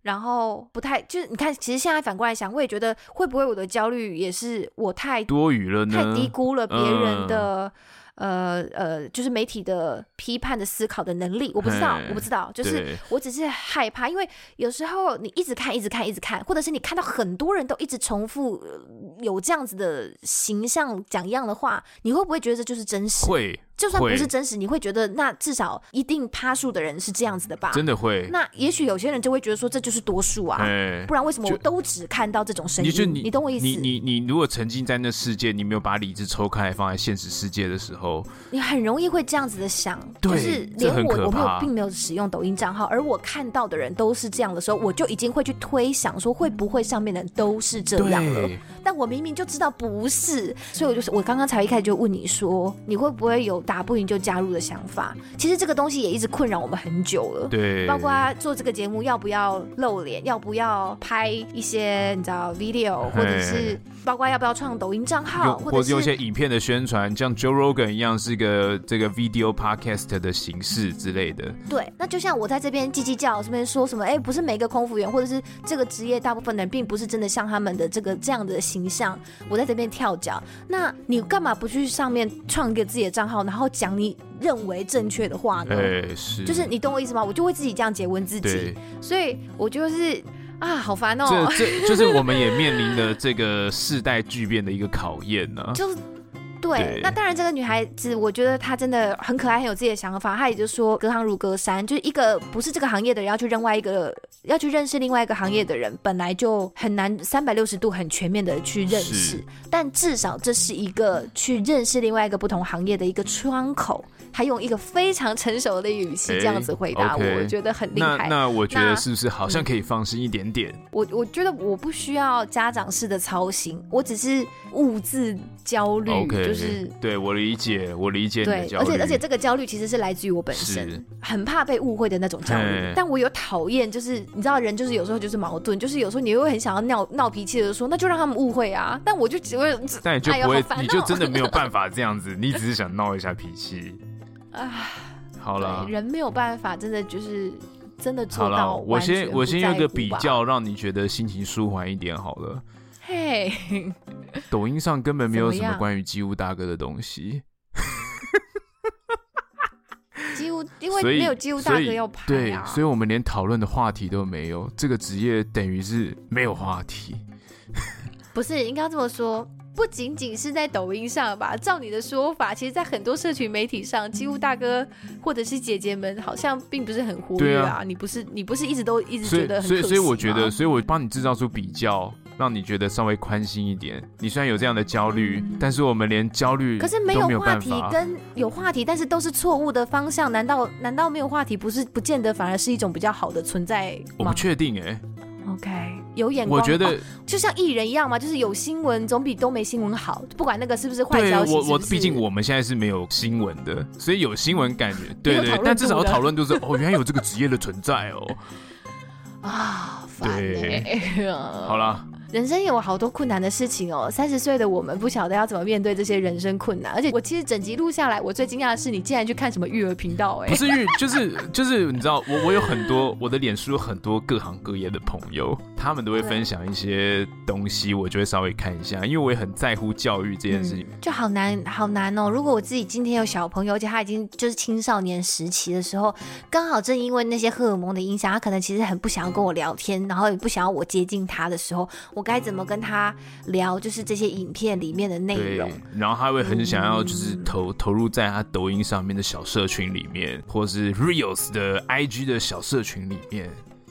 B: 然后不太就是你看，其实现在反过来想，我也觉得会不会我的焦虑也是我太
A: 多余了呢？
B: 太低估了别人的。嗯呃呃，就是媒体的批判的思考的能力，我不知道，我不知道，就是我只是害怕，因为有时候你一直看，一直看，一直看，或者是你看到很多人都一直重复有这样子的形象讲一样的话，你会不会觉得这就是真实？
A: 会。
B: 就算不是真实，你会觉得那至少一定趴数的人是这样子的吧？
A: 真的会。
B: 那也许有些人就会觉得说，这就是多数啊，欸、不然为什么我都只看到这种声音？你你，你懂我意思？
A: 你你你如果沉浸在那世界，你没有把理智抽开放在现实世界的时候，
B: 你很容易会这样子的想，对就是连我我没有并没有使用抖音账号，而我看到的人都是这样的时候，我就已经会去推想说，会不会上面的人都是这样了？但我明明就知道不是，所以我就是我刚刚才一开始就问你说，你会不会有打不赢就加入？的想法，其实这个东西也一直困扰我们很久了。
A: 对，
B: 包括做这个节目要不要露脸，要不要拍一些你知道 video，或者是包括要不要创抖音账号，或者是
A: 用一些影片的宣传，像 Joe Rogan 一样是一个这个 video podcast 的形式之类的。
B: 对，那就像我在这边叽叽叫，这边说什么？哎，不是每个空服员或者是这个职业，大部分的人并不是真的像他们的这个这样的形象。我在这边跳脚，那你干嘛不去上面创一个自己的账号，然后讲你？认为正确的话呢？欸、是，就是你懂我意思吗？我就会自己这样诘问自己，所以我就是啊，好烦哦、喔。
A: 这这就是我们也面临的这个 世代巨变的一个考验呢、啊。
B: 就是
A: 对，
B: 那当然，这个女孩子，我觉得她真的很可爱，很有自己的想法。她也就说，隔行如隔山，就是一个不是这个行业的人要去另外一个，要去认识另外一个行业的人，本来就很难三百六十度很全面的去认识。但至少这是一个去认识另外一个不同行业的一个窗口。还用一个非常成熟的语气这样子回答我，欸 okay，我觉得很厉害。
A: 那那我觉得是不是好像可以放心一点点？嗯、
B: 我我觉得我不需要家长式的操心，我只是物质焦虑，okay，就是
A: 对我理解，我理解你的焦虑。
B: 而且而且这个焦虑其实是来自于我本身，很怕被误会的那种焦虑。但我有讨厌，就是你知道人就是有时候就是矛盾，就是有时候你又会很想要闹闹脾气的说，那就让他们误会啊。但我就只会，
A: 但你就不会，你就真的没有办法这样子，你只是想闹一下脾气。
B: 啊，
A: 好了，
B: 人没有办法，真的就是真的做到。
A: 我先我先用个比较，让你觉得心情舒缓一点好了。
B: 嘿，
A: 抖音上根本没有什么关于机务大哥的东西。
B: 机务，因为没有机务大哥要拍啊，
A: 对，所以我们连讨论的话题都没有。这个职业等于是没有话题。
B: 不是，应该这么说。不仅仅是在抖音上吧，照你的说法，其实，在很多社群媒体上，几乎大哥或者是姐姐们，好像并不是很活跃啊。你不是，你不是一直都一直觉得很？
A: 所以，所以，所以我觉得，所以我帮你制造出比较，让你觉得稍微宽心一点。你虽然有这样的焦虑，嗯，但是我们连焦虑
B: 可是没有话题，跟有话题，但是都是错误的方向。难道难道没有话题不是不见得反而是一种比较好的存在？
A: 我不确定哎，欸。
B: OK，有眼光，
A: 我觉得、
B: 哦、就像艺人一样嘛，就是有新闻总比都没新闻好。不管那个是不是坏消息，
A: 我我毕竟我们现在是没有新闻的，所以有新闻感觉，对 对，对。但至少要讨论就是 哦，原来有这个职业的存在哦。
B: 啊，烦欸、
A: 好了。
B: 人生有好多困难的事情哦，三十岁的我们不晓得要怎么面对这些人生困难。而且我其实整集录下来，我最惊讶的是你竟然去看什么育儿频道哎，
A: 不是育，就是 就是你知道，我我有很多我的脸书有很多各行各业的朋友，他们都会分享一些东西，我就会稍微看一下，因为我也很在乎教育这件事情。嗯、
B: 就好难好难哦，如果我自己今天有小朋友，而且他已经就是青少年时期的时候，刚好正因为那些荷尔蒙的影响，他可能其实很不想要跟我聊天，然后也不想要我接近他的时候。我该怎么跟他聊？就是这些影片里面的内容，
A: 然后他会很想要，就是投、嗯、投入在他抖音上面的小社群里面，或是 Reels 的 IG 的小社群里面。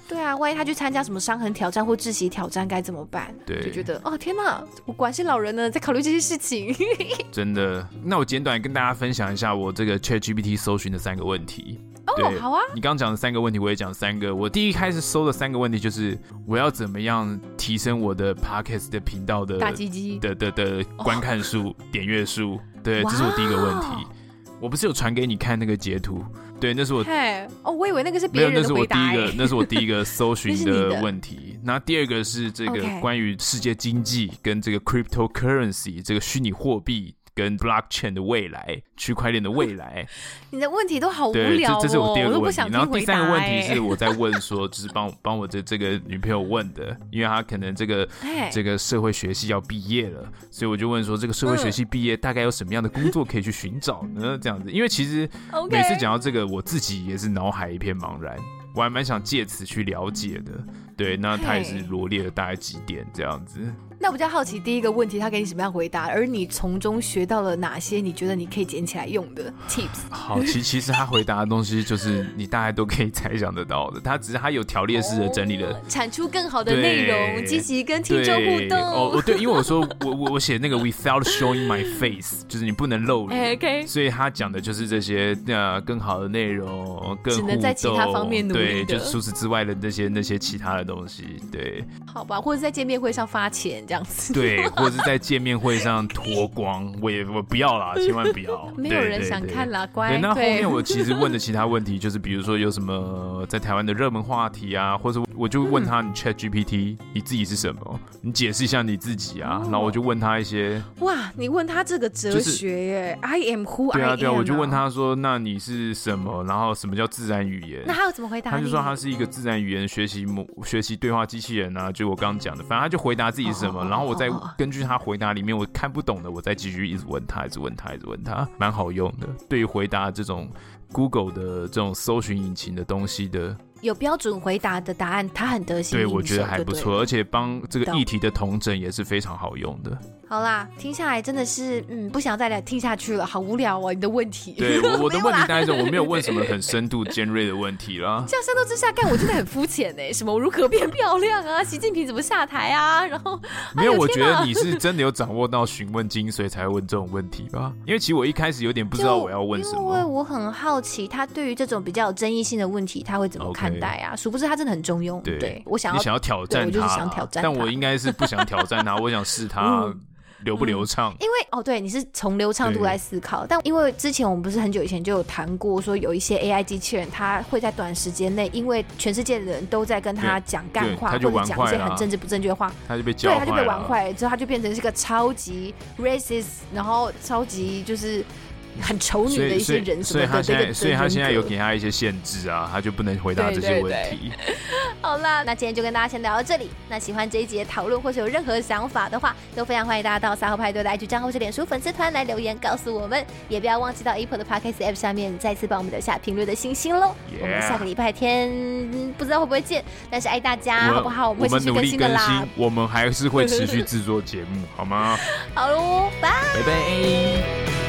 B: 对啊，万一他去参加什么伤痕挑战或窒息挑战该怎么办？
A: 对，
B: 就觉得哦天哪，我管是老人呢，在考虑这些事情。
A: 真的，那我简短跟大家分享一下我这个 ChatGPT 搜寻的三个问题。
B: 哦，好啊！
A: 你刚刚讲的三个问题，我也讲三个。我第一开始搜的三个问题就是，我要怎么样提升我的 Podcast 的频道的
B: 大鸡鸡
A: 的的的观看数、哦、点阅数？对，这是我第一个问题。我不是有传给你看那个截图？对，那是我。
B: 哦，我以为那个是别人的。
A: 没有，那是我第一个，那是我第一个搜寻的问题。那第二个是这个关于世界经济跟这个 cryptocurrency 这个虚拟货币。跟 blockchain 的未来，区块链的未来，
B: 你的问题都好无聊哦。
A: 这，这是我第二个问题，
B: 然
A: 后第三个问题是我在问 说，就是帮帮我的这个女朋友问的，因为她可能这个这个社会学系要毕业了，所以我就问说，这个社会学系毕业大概有什么样的工作可以去寻找呢？这样子，因为其实每次讲到这个，我自己也是脑海一片茫然，我还蛮想借此去了解的。对，那他也是罗列了大概几点这样子。
B: 那我比较好奇，第一个问题他给你什么样回答，而你从中学到了哪些你觉得你可以捡起来用的 tips？
A: 好，其其实他回答的东西就是你大概都可以猜想得到的，他只是他有条列式的整理了，
B: 哦、产出更好的内容，积极跟听众互动。
A: 哦，对，因为我说 我我我写那个 without showing my face，就是你不能露脸、
B: 欸、，OK，
A: 所以他讲的就是这些呃更好的内容，更
B: 只能在其他方面努力，
A: 对，就除此之外的那些那些其他的东西，对，
B: 好吧，或者在见面会上发钱。这样子
A: 对，或者是在见面会上脱光，我也我不要啦，千万不要。
B: 没有人想看啦，乖。
A: 对，那后面我其实问的其他问题，就是比如说有什么在台湾的热门话题啊，或者我就问他，你 Chat GPT，你自己是什么？你解释一下你自己啊。然后我就问他一些，
B: 哇，你问他这个哲学耶，I am who I am。
A: 对啊对啊，我就问他说，那你是什么？然后什么叫自然语言？
B: 那他要怎么回答？
A: 他就说他是一个自然语言学习模学习对话机器人啊，就我刚刚讲的，反正他就回答自己是什么，然后我再。根据他回答里面我看不懂的，我再继续一直问他，一直问他，一直问他，蛮好用的。对于回答这种 Google 的这种搜寻引擎的东西的，
B: 有标准回答的答案，他很得心应手。
A: 对，我觉得还不错，而且帮这个议题的同整也是非常好用的。
B: 好啦，听下来真的是，嗯，不想再来听下去了，好无聊哦，你的问题。
A: 对，我我的 问题大概是，我没有问什么很深度尖锐的问题啦。
B: 这样深度之下，干我真的很肤浅哎，什么我如何变漂亮啊？习近平怎么下台啊？然后
A: 没有，我觉得你是真的有掌握到询问精髓才会问这种问题吧？因为其实我一开始有点不知道我要问什么，
B: 因为我很好奇他对于这种比较有争议性的问题他会怎么看待啊？殊不知他真的很中庸。对，对我想要
A: 你想要挑战他，
B: 我就是想挑战他，
A: 但我应该是不想挑战他，我想试他。嗯流不流畅、嗯？
B: 因为哦，对，你是从流畅度来思考。但因为之前我们不是很久以前就有谈过，说有一些 AI 机器人，它会在短时间内，因为全世界的人都在跟他讲干话，或者讲一些很政治不正确的话，
A: 他就被教坏了。
B: 对，他就被玩坏了，之后他就变成是个超级 racist，然后超级就是。很丑女的一些人什么的，
A: 所以他现在，所以他现在有给他一些限制啊，他就不能回答这些问题。
B: 好啦，那今天就跟大家先聊到这里。那喜欢这一集的讨论，或是有任何想法的话，都非常欢迎大家到三号派对的 IG 账号或是脸书粉丝团来留言告诉我们。也不要忘记到 Apple 的 Podcast App 下面再次帮我们留下评论的星星喽。我们下个礼拜天不知道会不会见，但是爱大家，好不好？我们会继续更新的啦。
A: 我们还是会持续制作节目，好吗？
B: 好喽，拜
A: 拜拜。